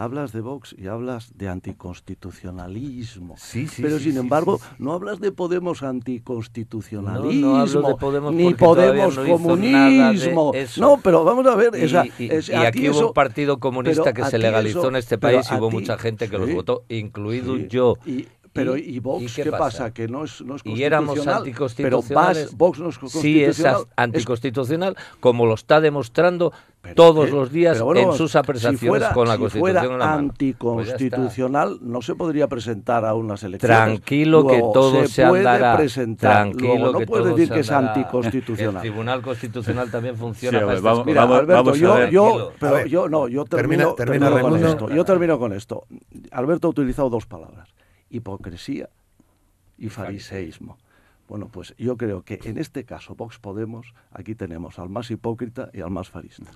Hablas de Vox y hablas de anticonstitucionalismo. Sí, sí, pero sí, sin embargo, no hablas de Podemos anticonstitucionalismo. No, no hablo de Podemos ni Podemos no comunismo. No, pero vamos a ver. Y, sea, y- aquí hubo eso- un partido comunista que se legalizó eso- en este país y hubo ti- mucha gente que los votó, incluido yo. y- pero Y- ¿y Vox ¿y qué, pasa? Que no es, no es y éramos constitucional, anticonstitucionales. Pero Vas- Vox no es sí, constitucional. es es- anticonstitucional, como lo está demostrando pero todos ¿qué? los días bueno, en sus si apreciaciones fuera- con la si Constitución fuera en la mano. Pues anticonstitucional, no se podría presentar a unas elecciones. Tranquilo que Luego, todo se, puede andará. presentar. Tranquilo Luego, no que puedes todo decir se que es anticonstitucional. El Tribunal Constitucional también funciona Sí, para vamos-. Mira, vamos- Alberto, vamos a yo, ver. yo, pero A ver, yo no, yo termina- termino, termina, termino con Raimundo. esto. Yo termino con esto. Alberto ha utilizado dos palabras: hipocresía y fariseísmo. Bueno, pues yo creo que en este caso, Vox Podemos, aquí tenemos al más hipócrita y al más farista.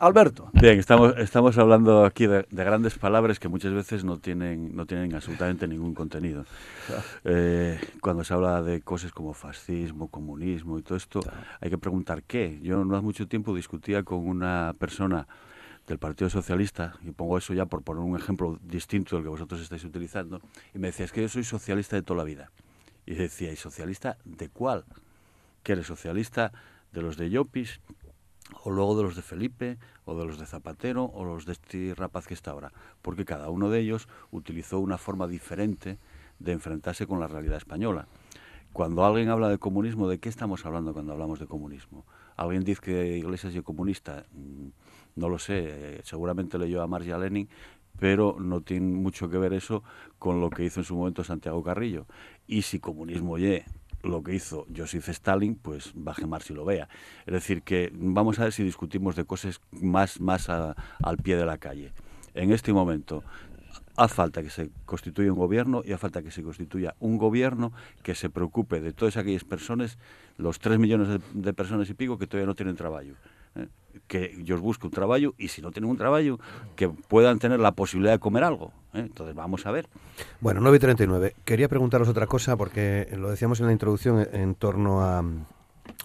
Alberto. Bien, estamos, estamos hablando aquí de, de grandes palabras que muchas veces no tienen, no tienen absolutamente ningún contenido. Eh, cuando se habla de cosas como fascismo, comunismo y todo esto, hay que preguntar qué. Yo no hace mucho tiempo discutía con una persona del Partido Socialista, y pongo eso ya por poner un ejemplo distinto del que vosotros estáis utilizando, y me decía, es que yo soy socialista de toda la vida. Y decía, ¿y socialista de cuál? ¿Que eres socialista de los de Llopis, o luego de los de Felipe, o de los de Zapatero, o los de este rapaz que está ahora? Porque cada uno de ellos utilizó una forma diferente de enfrentarse con la realidad española. Cuando alguien habla de comunismo, ¿de qué estamos hablando cuando hablamos de comunismo? ¿Alguien dice que Iglesias es comunista? No lo sé, eh, seguramente leyó a Marx y a Lenin, pero no tiene mucho que ver eso con lo que hizo en su momento Santiago Carrillo. Y si comunismo y lo que hizo Joseph Stalin, pues baje Marx y lo vea. Es decir, que vamos a ver si discutimos de cosas más, más a- al pie de la calle. En este momento, hace falta que se constituya un gobierno y hace falta que se constituya un gobierno que se preocupe de todas aquellas personas, los tres millones de, de personas y pico que todavía no tienen trabajo. Que ellos busquen un trabajo y si no tienen un trabajo, que puedan tener la posibilidad de comer algo. ¿eh? Entonces vamos a ver. Bueno, 9 y 39. Quería preguntaros otra cosa porque lo decíamos en la introducción en, en torno a,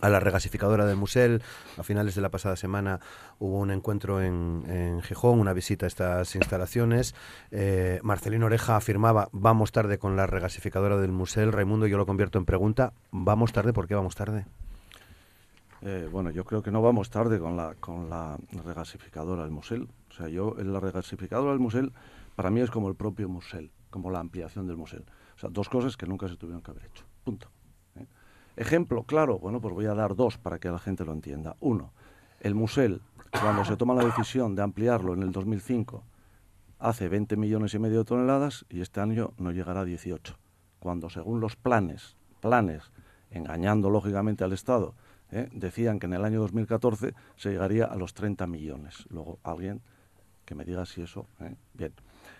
a la regasificadora del Musel. A finales de la pasada semana hubo un encuentro en, en Gijón, una visita a estas instalaciones. Eh, Marcelino Oreja afirmaba, vamos tarde con la regasificadora del Musel. Raimundo, yo lo convierto en pregunta, ¿vamos tarde? ¿Por qué vamos tarde? Eh, bueno, yo creo que no vamos tarde con la, con la regasificadora del Musel. O sea, yo, la regasificadora del Musel, para mí es como el propio Musel, como la ampliación del Musel. O sea, dos cosas que nunca se tuvieron que haber hecho. Punto. ¿eh? Ejemplo, claro, bueno, pues voy a dar dos para que la gente lo entienda. Uno, el Musel, cuando se toma la decisión de ampliarlo en el 2005, hace 20 millones y medio de toneladas y este año no llegará a 18. Cuando según los planes, planes, engañando lógicamente al Estado, ¿eh? decían que en el año 2014 se llegaría a los 30 millones. Luego alguien que me diga si eso. ¿eh? Bien.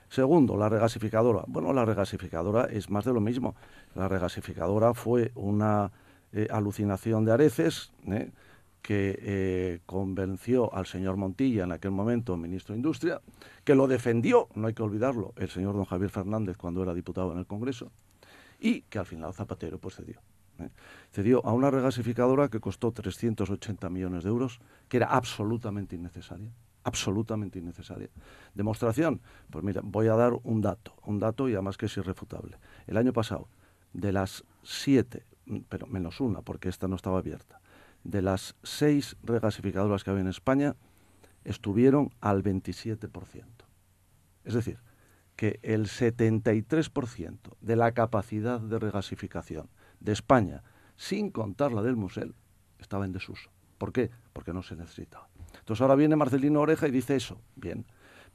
Segundo, la regasificadora. Bueno, la regasificadora es más de lo mismo. La regasificadora fue una eh, alucinación de Areces, ¿eh? que convenció al señor Montilla, en aquel momento ministro de Industria, que lo defendió, no hay que olvidarlo, el señor don Javier Fernández cuando era diputado en el Congreso, y que al final Zapatero pues. ¿Eh? Cedió a una regasificadora que costó 380 millones de euros, que era absolutamente innecesaria, absolutamente innecesaria. Demostración, pues mira, voy a dar un dato, un dato y además que es irrefutable. El año pasado, de las siete, pero menos una, porque esta no estaba abierta, de las seis regasificadoras que había en España, estuvieron al 27%. Es decir, que el 73% de la capacidad de regasificación de España, sin contar la del Musel, estaba en desuso. ¿Por qué? Porque no se necesitaba. Entonces ahora viene Marcelino Oreja y dice eso, bien,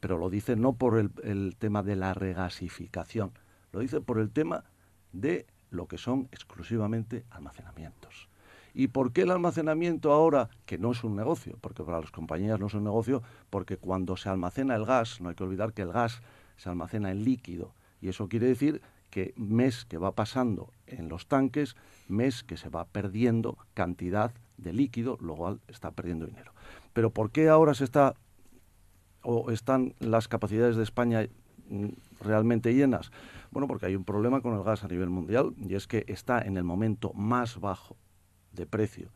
pero lo dice no por el, el tema de la regasificación, lo dice por el tema de lo que son exclusivamente almacenamientos. ¿Y por qué el almacenamiento ahora, que no es un negocio? Porque para las compañías no es un negocio, porque cuando se almacena el gas, no hay que olvidar que el gas se almacena en líquido. Y eso quiere decir que mes que va pasando en los tanques, mes que se va perdiendo cantidad de líquido, lo cual está perdiendo dinero. Pero ¿por qué ahora se está o están las capacidades de España mm, realmente llenas? Bueno, porque hay un problema con el gas a nivel mundial y es que está en el momento más bajo de precio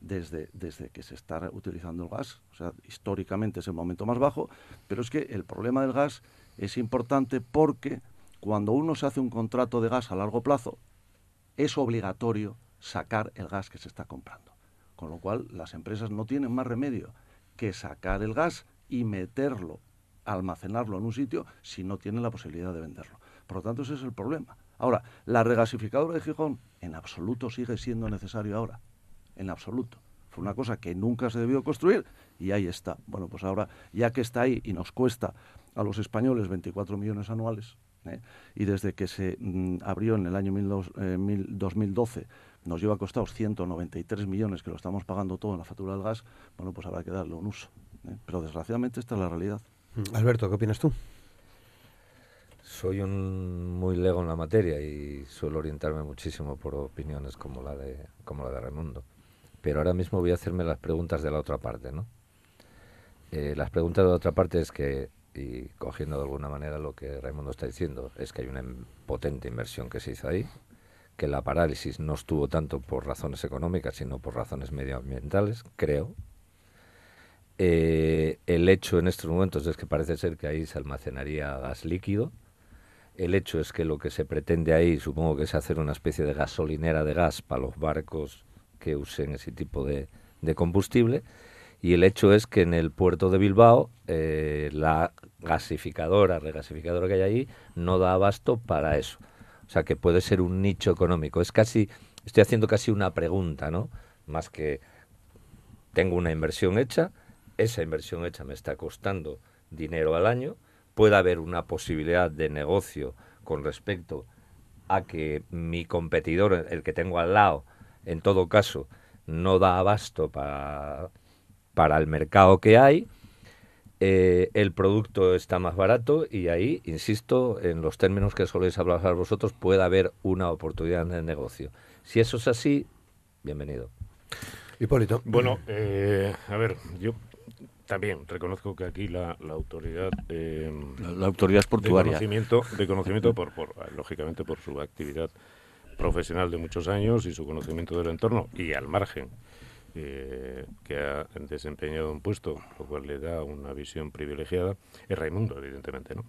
desde, desde que se está utilizando el gas. O sea, históricamente es el momento más bajo, pero es que el problema del gas es importante porque cuando uno se hace un contrato de gas a largo plazo, es obligatorio sacar el gas que se está comprando. Con lo cual, las empresas no tienen más remedio que sacar el gas y meterlo, almacenarlo en un sitio si no tienen la posibilidad de venderlo. Por lo tanto, ese es el problema. Ahora, la regasificadora de Gijón en absoluto sigue siendo necesario ahora. En absoluto. Fue una cosa que nunca se debió construir y ahí está. Bueno, pues ahora, ya que está ahí y nos cuesta a los españoles 24 millones anuales, ¿eh? y desde que se mm, abrió en el año mil dos, eh, mil, 2012 nos lleva a costar 193 millones que lo estamos pagando todo en la factura del gas, bueno, pues habrá que darle un uso. ¿eh? Pero desgraciadamente esta es la realidad. Alberto, ¿qué opinas tú? Soy un muy lego en la materia y suelo orientarme muchísimo por opiniones como la de como la de Raimundo. Pero ahora mismo voy a hacerme las preguntas de la otra parte, ¿no? Eh, las preguntas de la otra parte es que, y cogiendo de alguna manera lo que Raimundo está diciendo, es que hay una potente inversión que se hizo ahí, que la parálisis no estuvo tanto por razones económicas, sino por razones medioambientales, creo. Eh, el hecho en estos momentos es que parece ser que ahí se almacenaría gas líquido, el hecho es que lo que se pretende ahí, supongo que es hacer una especie de gasolinera de gas para los barcos que usen ese tipo de, combustible. Y el hecho es que en el puerto de Bilbao eh, la gasificadora, regasificadora que hay ahí, no da abasto para eso. O sea que puede ser un nicho económico. Es casi, estoy haciendo casi una pregunta, ¿no? Más que tengo una inversión hecha, esa inversión hecha me está costando dinero al año, pueda haber una posibilidad de negocio con respecto a que mi competidor, el que tengo al lado, en todo caso, no da abasto para, para el mercado que hay, eh, el producto está más barato y ahí, insisto, en los términos que soléis hablar vosotros, puede haber una oportunidad de negocio. Si eso es así, bienvenido. Hipólito. Bueno, eh, a ver, yo también reconozco que aquí la, autoridad eh, la, autoridad portuaria de conocimiento de conocimiento por, por lógicamente por su actividad profesional de muchos años y su conocimiento del entorno y al margen eh, que ha desempeñado un puesto lo cual le da una visión privilegiada. Es Raimundo evidentemente no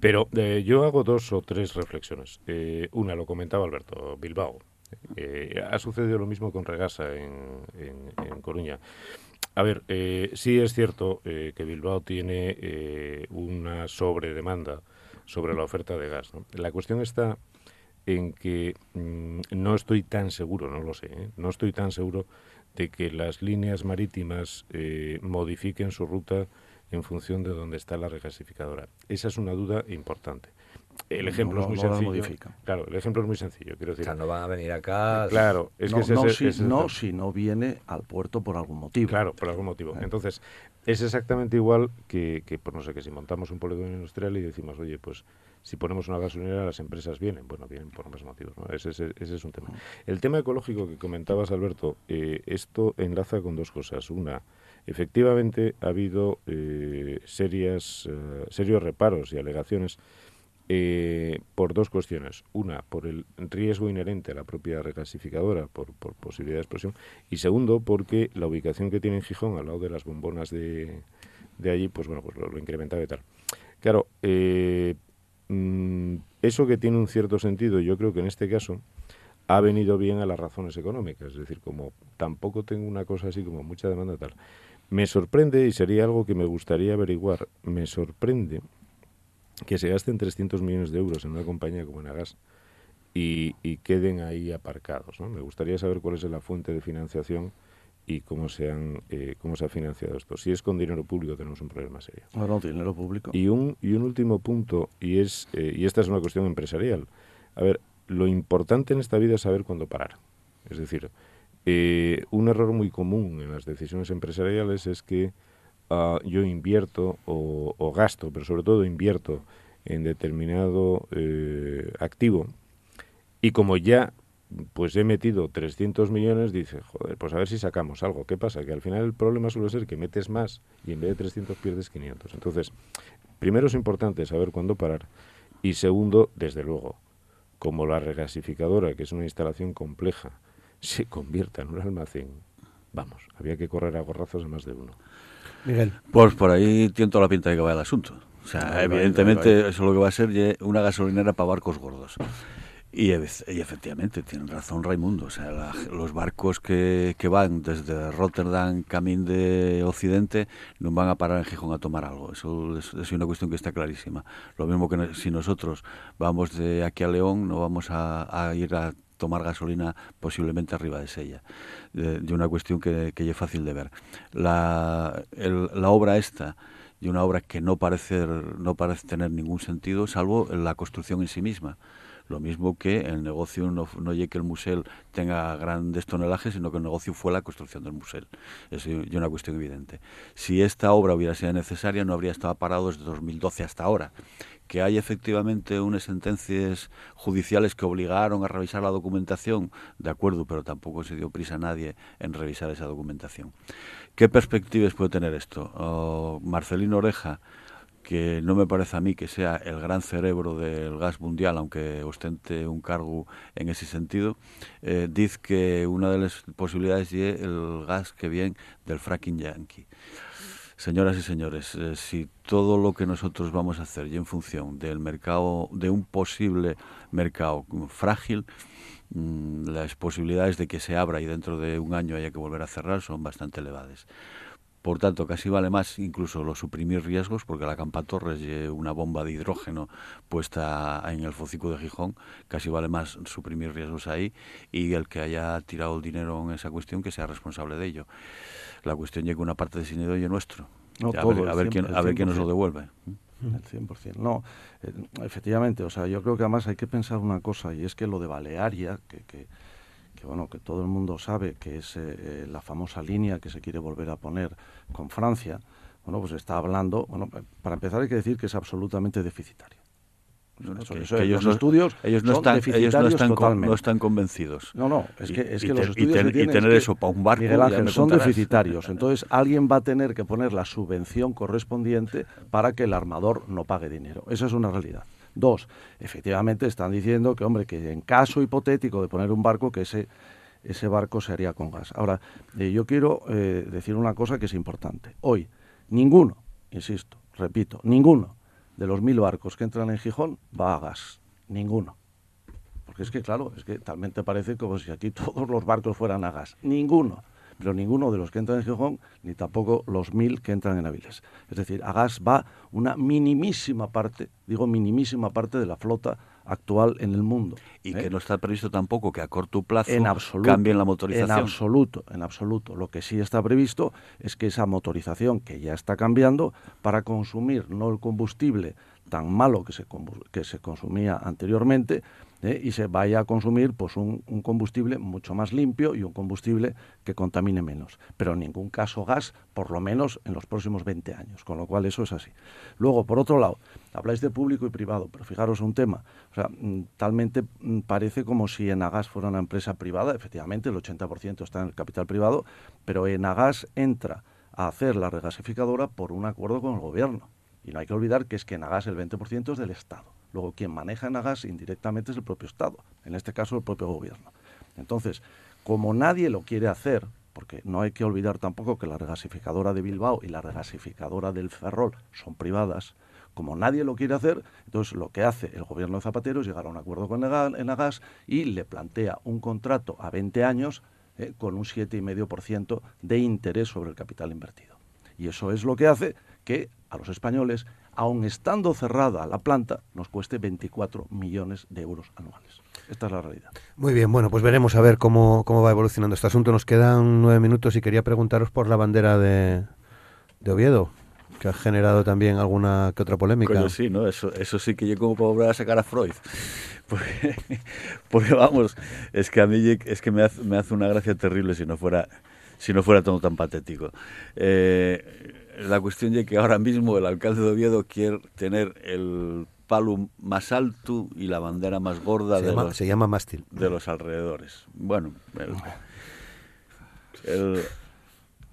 pero eh, yo hago dos o tres reflexiones. Una lo comentaba Alberto Bilbao. Ha sucedido lo mismo con Regasa en, Coruña. A ver, eh, sí es cierto eh, que Bilbao tiene eh, una sobredemanda sobre la oferta de gas. La cuestión está en que mm, no estoy tan seguro, no lo sé, no estoy tan seguro de que las líneas marítimas modifiquen su ruta en función de dónde está la regasificadora. Esa es una duda importante. el ejemplo No, es muy no la sencillo. Claro, el ejemplo es muy sencillo, quiero O decir. sea, no van a venir acá. Claro, es no, que ese, no ese- si, ese no si no viene al puerto por algún motivo. Claro, por algún motivo. Eh. Entonces, es exactamente igual que, que, pues no sé, que si montamos un polígono industrial y decimos, oye, pues si ponemos una gasolinera, las empresas vienen. Bueno, vienen por más motivos, ¿no? Ese, ese- ese es un tema. El tema ecológico que comentabas, Alberto, eh, esto enlaza con dos cosas. Una, efectivamente ha habido eh, serias, eh, serios reparos y alegaciones eh, por dos cuestiones. Una, por el riesgo inherente a la propia regasificadora, por, por posibilidad de explosión. Y segundo, porque la ubicación que tiene en Gijón, al lado de las bombonas de, de allí, pues bueno, pues lo, lo incrementaba y tal. Claro, eh, mm, eso que tiene un cierto sentido, yo creo que en este caso ha venido bien a las razones económicas. Es decir, como tampoco tengo una cosa así como mucha demanda tal. Me sorprende, y sería algo que me gustaría averiguar, me sorprende que se gasten 300 millones de euros en una compañía como Enagas y, y queden ahí aparcados. ¿no? Me gustaría saber cuál es la fuente de financiación y cómo se, han, eh, cómo se ha financiado esto. Si es con dinero público tenemos un problema serio. Bueno, dinero público. Y un, y un último punto, y, es, eh, y esta es una cuestión empresarial. A ver, lo importante en esta vida es saber cuándo parar. Es decir, eh, un error muy común en las decisiones empresariales es que ah, yo invierto o, o gasto, pero sobre todo invierto en determinado eh, activo y como ya pues he metido 300 millones, dice, joder, pues a ver si sacamos algo. ¿Qué pasa? Que al final el problema suele ser que metes más y en vez de 300 pierdes 500. Entonces, primero es importante saber cuándo parar y segundo, desde luego, como la regasificadora, que es una instalación compleja, se convierta en un almacén, vamos, había que correr a gorrazos a más de uno. Miguel. Pues por ahí tiento la pinta de que va el asunto. O sea, evidentemente va. eso lo que va a ser una gasolinera para barcos gordos. Y, ef- y efectivamente, tienen razón Raimundo. O sea, la- los barcos que, que van desde Rotterdam, camino de Occidente, no van a parar en Gijón a tomar algo. Eso es, una cuestión que está clarísima. Lo mismo que si nosotros vamos de aquí a León, no vamos a, ir a tomar gasolina posiblemente arriba de Sella. De, una cuestión que, que es fácil de ver. La, el- la obra esta y una obra que no parece, no parece tener ningún sentido, salvo la construcción en sí misma. Lo mismo que el negocio no, no llegue que el museo tenga grandes tonelajes, sino que el negocio fue la construcción del museo. Es una cuestión evidente. Si esta obra hubiera sido necesaria, no habría estado parado desde 2012 hasta ahora. Que hay efectivamente unas sentencias judiciales que obligaron a revisar la documentación, de acuerdo, pero tampoco se dio prisa a nadie en revisar esa documentación. ¿Qué perspectivas puede tener esto? Oh, Marcelino Oreja, que no me parece a mí que sea el gran cerebro del gas mundial, aunque ostente un cargo en ese sentido, eh, dice que una de las posibilidades es el gas que viene del fracking yankee. Señoras y señores, eh, si todo lo que nosotros vamos a hacer y en función del mercado, de un posible mercado frágil, mm, las posibilidades de que se abra y dentro de un año haya que volver a cerrar son bastante elevadas. Por tanto, casi vale más incluso lo suprimir riesgos, porque la Campa Torres y una bomba de hidrógeno puesta en el focico de Gijón, casi vale más suprimir riesgos ahí y el que haya tirado el dinero en esa cuestión que sea responsable de ello. La cuestión llega una parte de ese dinero es nuestro. No, a todo, ver, a quién, a ver quién nos lo 100%. devuelve. El 100%. No, eh, efectivamente, o sea, yo creo que además hay que pensar una cosa, y es que lo de Balearia, que, que, que, bueno, que todo el mundo sabe que es eh, eh, la famosa línea que se quiere volver a poner con Francia, bueno, pues está hablando, bueno, para empezar hay que decir que es absolutamente deficitario. Bueno, Eso- que- eso que es, ellos los no- estudios ellos no son están, ellos no están, con- no están convencidos. No, no, es que, es y que los estudios ten- que y tener es eso para un barco, Miguel Ángel, son contarás. deficitarios. Entonces, alguien va a tener que poner la subvención correspondiente para que el armador no pague dinero. Esa es una realidad. Dos, efectivamente están diciendo que, hombre, que en caso hipotético de poner un barco, que ese, ese barco se haría con gas. Ahora, eh, yo quiero eh, decir una cosa que es importante. Hoy, ninguno, insisto, repito, ninguno de los mil barcos que entran en Gijón va a gas. Ninguno. Porque es que, claro, es que talmente parece como si aquí todos los barcos fueran a gas. Ninguno. Pero ninguno de los que entran en Gijón, ni tampoco los mil que entran en Avilés. Es decir, a gas va una minimísima parte, digo minimísima parte de la flota actual en el mundo. Y ¿eh? que no está previsto tampoco que a corto plazo en absoluto, cambien la En motorización. absoluto, en absoluto. Lo que sí está previsto es que esa motorización, que ya está cambiando, para consumir no el combustible tan malo que se, que se consumía anteriormente ¿eh? y se vaya a consumir pues un, combustible mucho más limpio y un combustible que contamine menos. Pero en ningún caso gas, por lo menos en los próximos 20 años, con lo cual eso es así. Luego, por otro lado, habláis de público y privado, pero fijaros un tema, o sea, mm, talmente mm, parece como si Enagas fuera una empresa privada, efectivamente el 80% está en el capital privado, pero Enagas entra a hacer la regasificadora por un acuerdo con el gobierno. Y no hay que olvidar que es que Enagas el 20% es del Estado. Luego, quien maneja Nagas indirectamente es el propio Estado, en este caso el propio gobierno. Entonces, como nadie lo quiere hacer, porque no hay que olvidar tampoco que la regasificadora de Bilbao y la regasificadora del Ferrol son privadas, como nadie lo quiere hacer, entonces lo que hace el gobierno de Zapatero es llegar a un acuerdo con Enagas y le plantea un contrato a 20 años eh, con un 7,5% de interés sobre el capital invertido. Y eso es lo que hace que a los españoles aun estando cerrada la planta, nos cueste 24 millones de euros anuales. Esta es la realidad. Muy bien, bueno, pues veremos a ver cómo, cómo va evolucionando este asunto. Nos quedan nueve minutos y quería preguntaros por la bandera de, de Oviedo que ha generado también alguna que otra polémica. sí, ¿no? Eso, eso sí que yo como para volver a sacar a Freud. Porque, vamos, es que a mí es que me hace, me hace una gracia terrible si no fuera si no fuera todo tan patético. Eh, la cuestión es que ahora mismo el alcalde de Oviedo quiere tener el palo más alto y la bandera más gorda se de, llama, los, se llama mástil. de los alrededores. Bueno, el,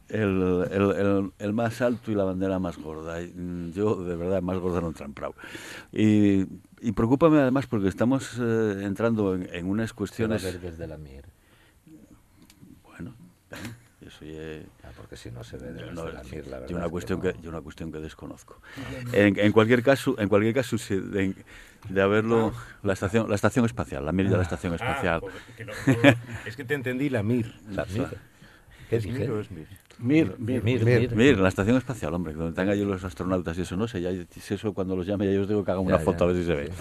el, el, más alto y la bandera más gorda. Yo, de verdad, más gorda no he Y, y preocúpame además porque estamos eh, entrando en, en, unas cuestiones... desde la mir. Bueno, eso ah, porque si no se ve de la mir, la verdad. Yo una, cuestión que, una cuestión que desconozco. En, en, cualquier caso, en cualquier caso de, de haberlo... La estación, la estación espacial, la mir de la estación ah, espacial. es que te entendí la mir. La mir. ¿Qué ¿Es mir o es mir? Mir, mir, mir, mir, la estación espacial, hombre, donde están allí los astronautas y eso, no sé, ya eso cuando los llame ya os digo que hagan una foto a ver si se ve.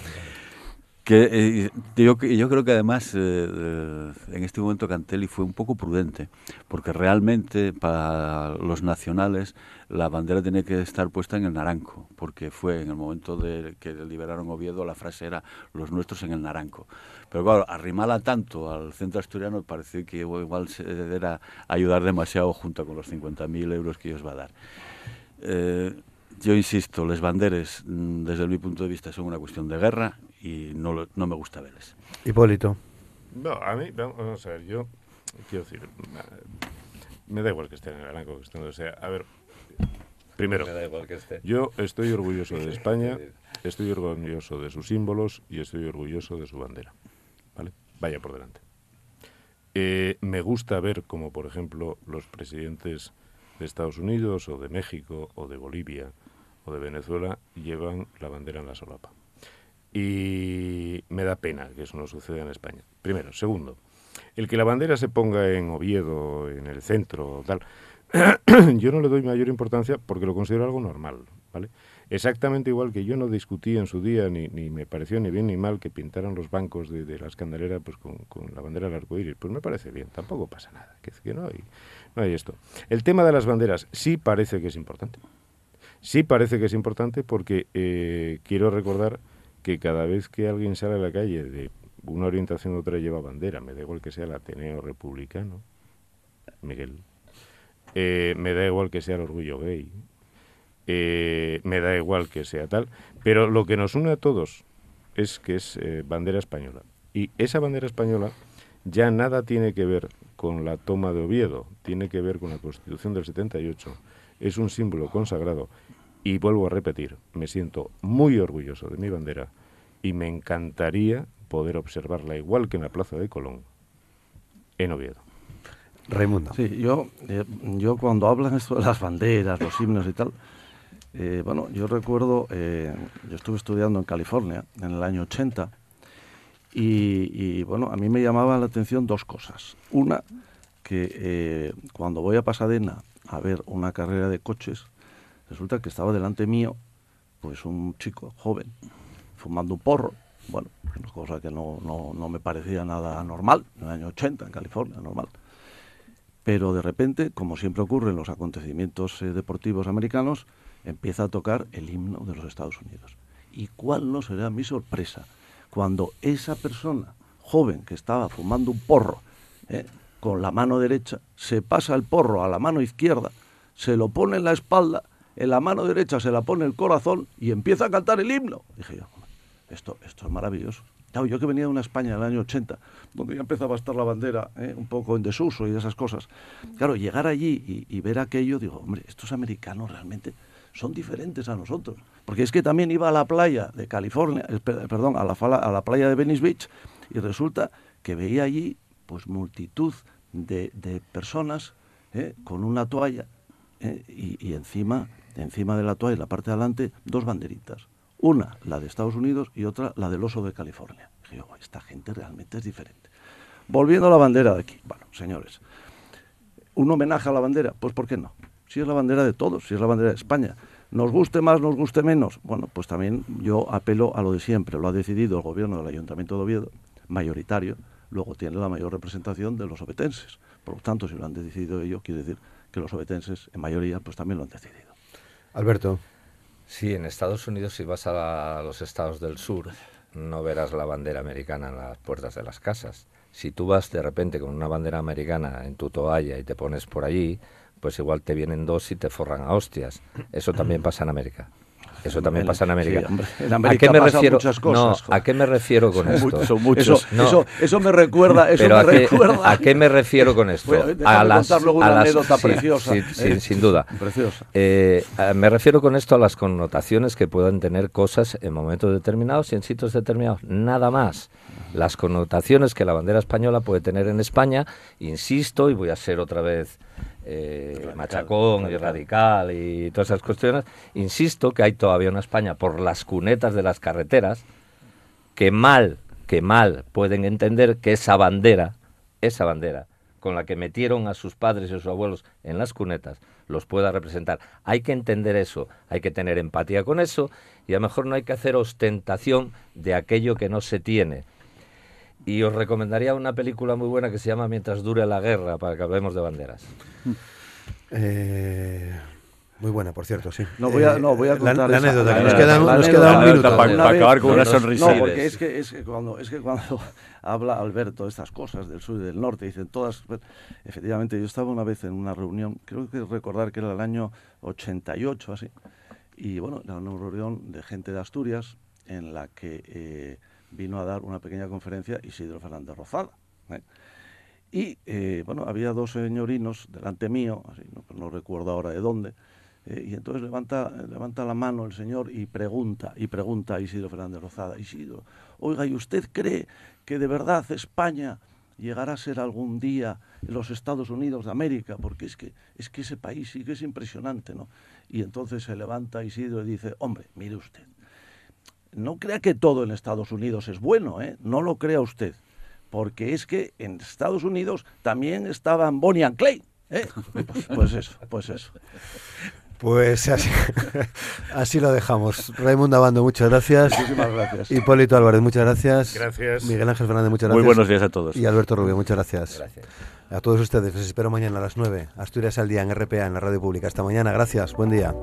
Que, eh, yo, yo, creo que además eh, eh, en este momento Cantelli fue un poco prudente, porque realmente para los nacionales la bandera tenía que estar puesta en el naranco, porque fue en el momento de que liberaron Oviedo la frase era los nuestros en el naranco. Pero claro, arrimala tanto al centro asturiano parece que igual se era ayudar demasiado junto con los 50.000 euros que ellos va a dar. yo insisto, les banderes, mm, desde mi punto de vista, son una cuestión de guerra y no, no me gusta verles. Hipólito. No, a mí, vamos a ver, yo quiero decir, me da igual que esté en el naranco, que esté donde sea. A ver, primero, me da igual que esté. yo estoy orgulloso de España, estoy orgulloso de sus símbolos y estoy orgulloso de su bandera. ¿Vale? Vaya por delante. Eh, me gusta ver como, por ejemplo, los presidentes de Estados Unidos o de México o de Bolivia o de Venezuela llevan la bandera en la solapa. Y me da pena que eso no suceda en España. Primero. Segundo, el que la bandera se ponga en Oviedo, en el centro, tal, yo no le doy mayor importancia porque lo considero algo normal, ¿vale? Exactamente igual que yo no discutí en su día, ni, ni me pareció ni bien ni mal que pintaran los bancos de, de la escandalera pues, con, la bandera del arco iris. Pues me parece bien, tampoco pasa nada, que, que no, hay, no hay esto. El tema de las banderas sí parece que es importante. Sí parece que es importante porque eh, quiero recordar que cada vez que alguien sale a la calle de una orientación u otra lleva bandera, me da igual que sea el Ateneo Republicano, Miguel, eh, me da igual que sea el orgullo gay, eh, me da igual que sea tal, pero lo que nos une a todos es que es eh, bandera española. Y esa bandera española ya nada tiene que ver con la toma de Oviedo, tiene que ver con la Constitución del 78. Es un símbolo consagrado y vuelvo a repetir, me siento muy orgulloso de mi bandera y me encantaría poder observarla igual que en la Plaza de Colón, en Oviedo. Raimundo. Sí, yo, eh, yo cuando hablan esto de las banderas, los himnos y tal, eh, bueno, yo recuerdo, eh, yo estuve estudiando en California en el año 80 y, y bueno, a mí me llamaba la atención dos cosas. Una, que cuando voy a Pasadena a ver una carrera de coches, Resulta que estaba delante mío, pues un chico joven, fumando un porro. Bueno, una cosa que no, no, me parecía nada normal, en el año 80 en California, normal. Pero de repente, como siempre ocurre en los acontecimientos eh, deportivos americanos, empieza a tocar el himno de los Estados Unidos. ¿Y cuál no será mi sorpresa cuando esa persona joven que estaba fumando un porro ¿eh? con la mano derecha se pasa el porro a la mano izquierda, se lo pone en la espalda, en la mano derecha se la pone el corazón y empieza a cantar el himno? Dije yo, esto, esto es maravilloso. Claro, yo que venía de una España del año 80, donde ya empezaba a estar la bandera ¿eh? un poco en desuso y esas cosas. Claro, llegar allí y, ver aquello, digo, hombre, estos americanos realmente son diferentes a nosotros. Porque es que también iba a la playa de California, eh, perdón, a la, a la playa de Venice Beach, y resulta que veía allí pues multitud de, personas ¿eh? con una toalla y, y, encima, encima de la toalla, en la parte de adelante, dos banderitas. Una, la de Estados Unidos, y otra, la del oso de California. Dije, oh, esta gente realmente es diferente. Volviendo a la bandera de aquí. Bueno, señores, ¿un homenaje a la bandera? Pues ¿por qué no? Si es la bandera de todos, si es la bandera de España. Nos guste más, nos guste menos. Bueno, pues también yo apelo a lo de siempre. Lo ha decidido el gobierno del Ayuntamiento de Oviedo, mayoritario. Luego tiene la mayor representación de los obetenses. Por lo tanto, si lo han decidido ellos, quiere decir que los obetenses, en mayoría, pues también lo han decidido. Alberto. Sí, en Estados Unidos, si vas a, los estados del sur, no verás la bandera americana en las puertas de las casas. Si tú vas de repente con una bandera americana en tu toalla y te pones por allí, pues igual te vienen dos y te forran a hostias. Eso también pasa en América. Eso también pasa en América. ¿A qué me refiero? no, ¿a qué me refiero con esto? Son muchos. Eso, eso, me recuerda. Eso me a, qué, recuerda. ¿A qué me refiero con esto? a las, una a las, anécdota preciosa. Sí, sin duda. Preciosa. Eh, me refiero con esto a las connotaciones que puedan tener cosas en momentos determinados y en sitios determinados. Nada más. Las connotaciones que la bandera española puede tener en España, insisto, y voy a ser otra vez eh, machacón y radical y todas esas cuestiones, insisto que hay todavía una España por las cunetas de las carreteras que mal, que mal pueden entender que esa bandera, esa bandera con la que metieron a sus padres y a sus abuelos en las cunetas, los pueda representar. Hay que entender eso, hay que tener empatía con eso y a lo mejor no hay que hacer ostentación de aquello que no se tiene. Y os recomendaría una película muy buena que se llama Mientras dure la guerra, para que hablemos de banderas. Eh, muy buena, por cierto, sí. No voy a, no, voy a contar la, anécdota, que nos queda, nos queda un minuto. Para, acabar con una sonrisa. No, porque es que, es que, cuando, es que cuando habla Alberto de estas cosas del sur y del norte, dicen todas... Pues, efectivamente, yo estaba una vez en una reunión, creo que recordar que era el año 88, así, y bueno, era una reunión de gente de Asturias en la que... Eh, vino a dar una pequeña conferencia Isidro Fernández Rozada. ¿eh? Y eh, bueno, había dos señorinos delante mío, no, recuerdo ahora de dónde, eh, y entonces levanta, levanta la mano el señor y pregunta, y pregunta a Isidro Fernández Rozada, Isidro, oiga, ¿y usted cree que de verdad España llegará a ser algún día los Estados Unidos de América? Porque es que, es que ese país sí que es impresionante, ¿no? Y entonces se levanta Isidro y dice, hombre, mire usted, no crea que todo en Estados Unidos es bueno, ¿eh? no lo crea usted, porque es que en Estados Unidos también estaban Bonnie and Clay. ¿eh? Pues, pues, eso, pues eso. Pues así, así, lo dejamos. Raimundo Abando, muchas gracias. Muchísimas gracias. Hipólito Álvarez, muchas gracias. Gracias. Miguel Ángel Fernández, muchas gracias. Muy buenos días a todos. Y Alberto Rubio, muchas gracias. Gracias. A todos ustedes, les espero mañana a las 9. Asturias al día en RPA, en la radio pública. Hasta mañana, gracias. Buen día.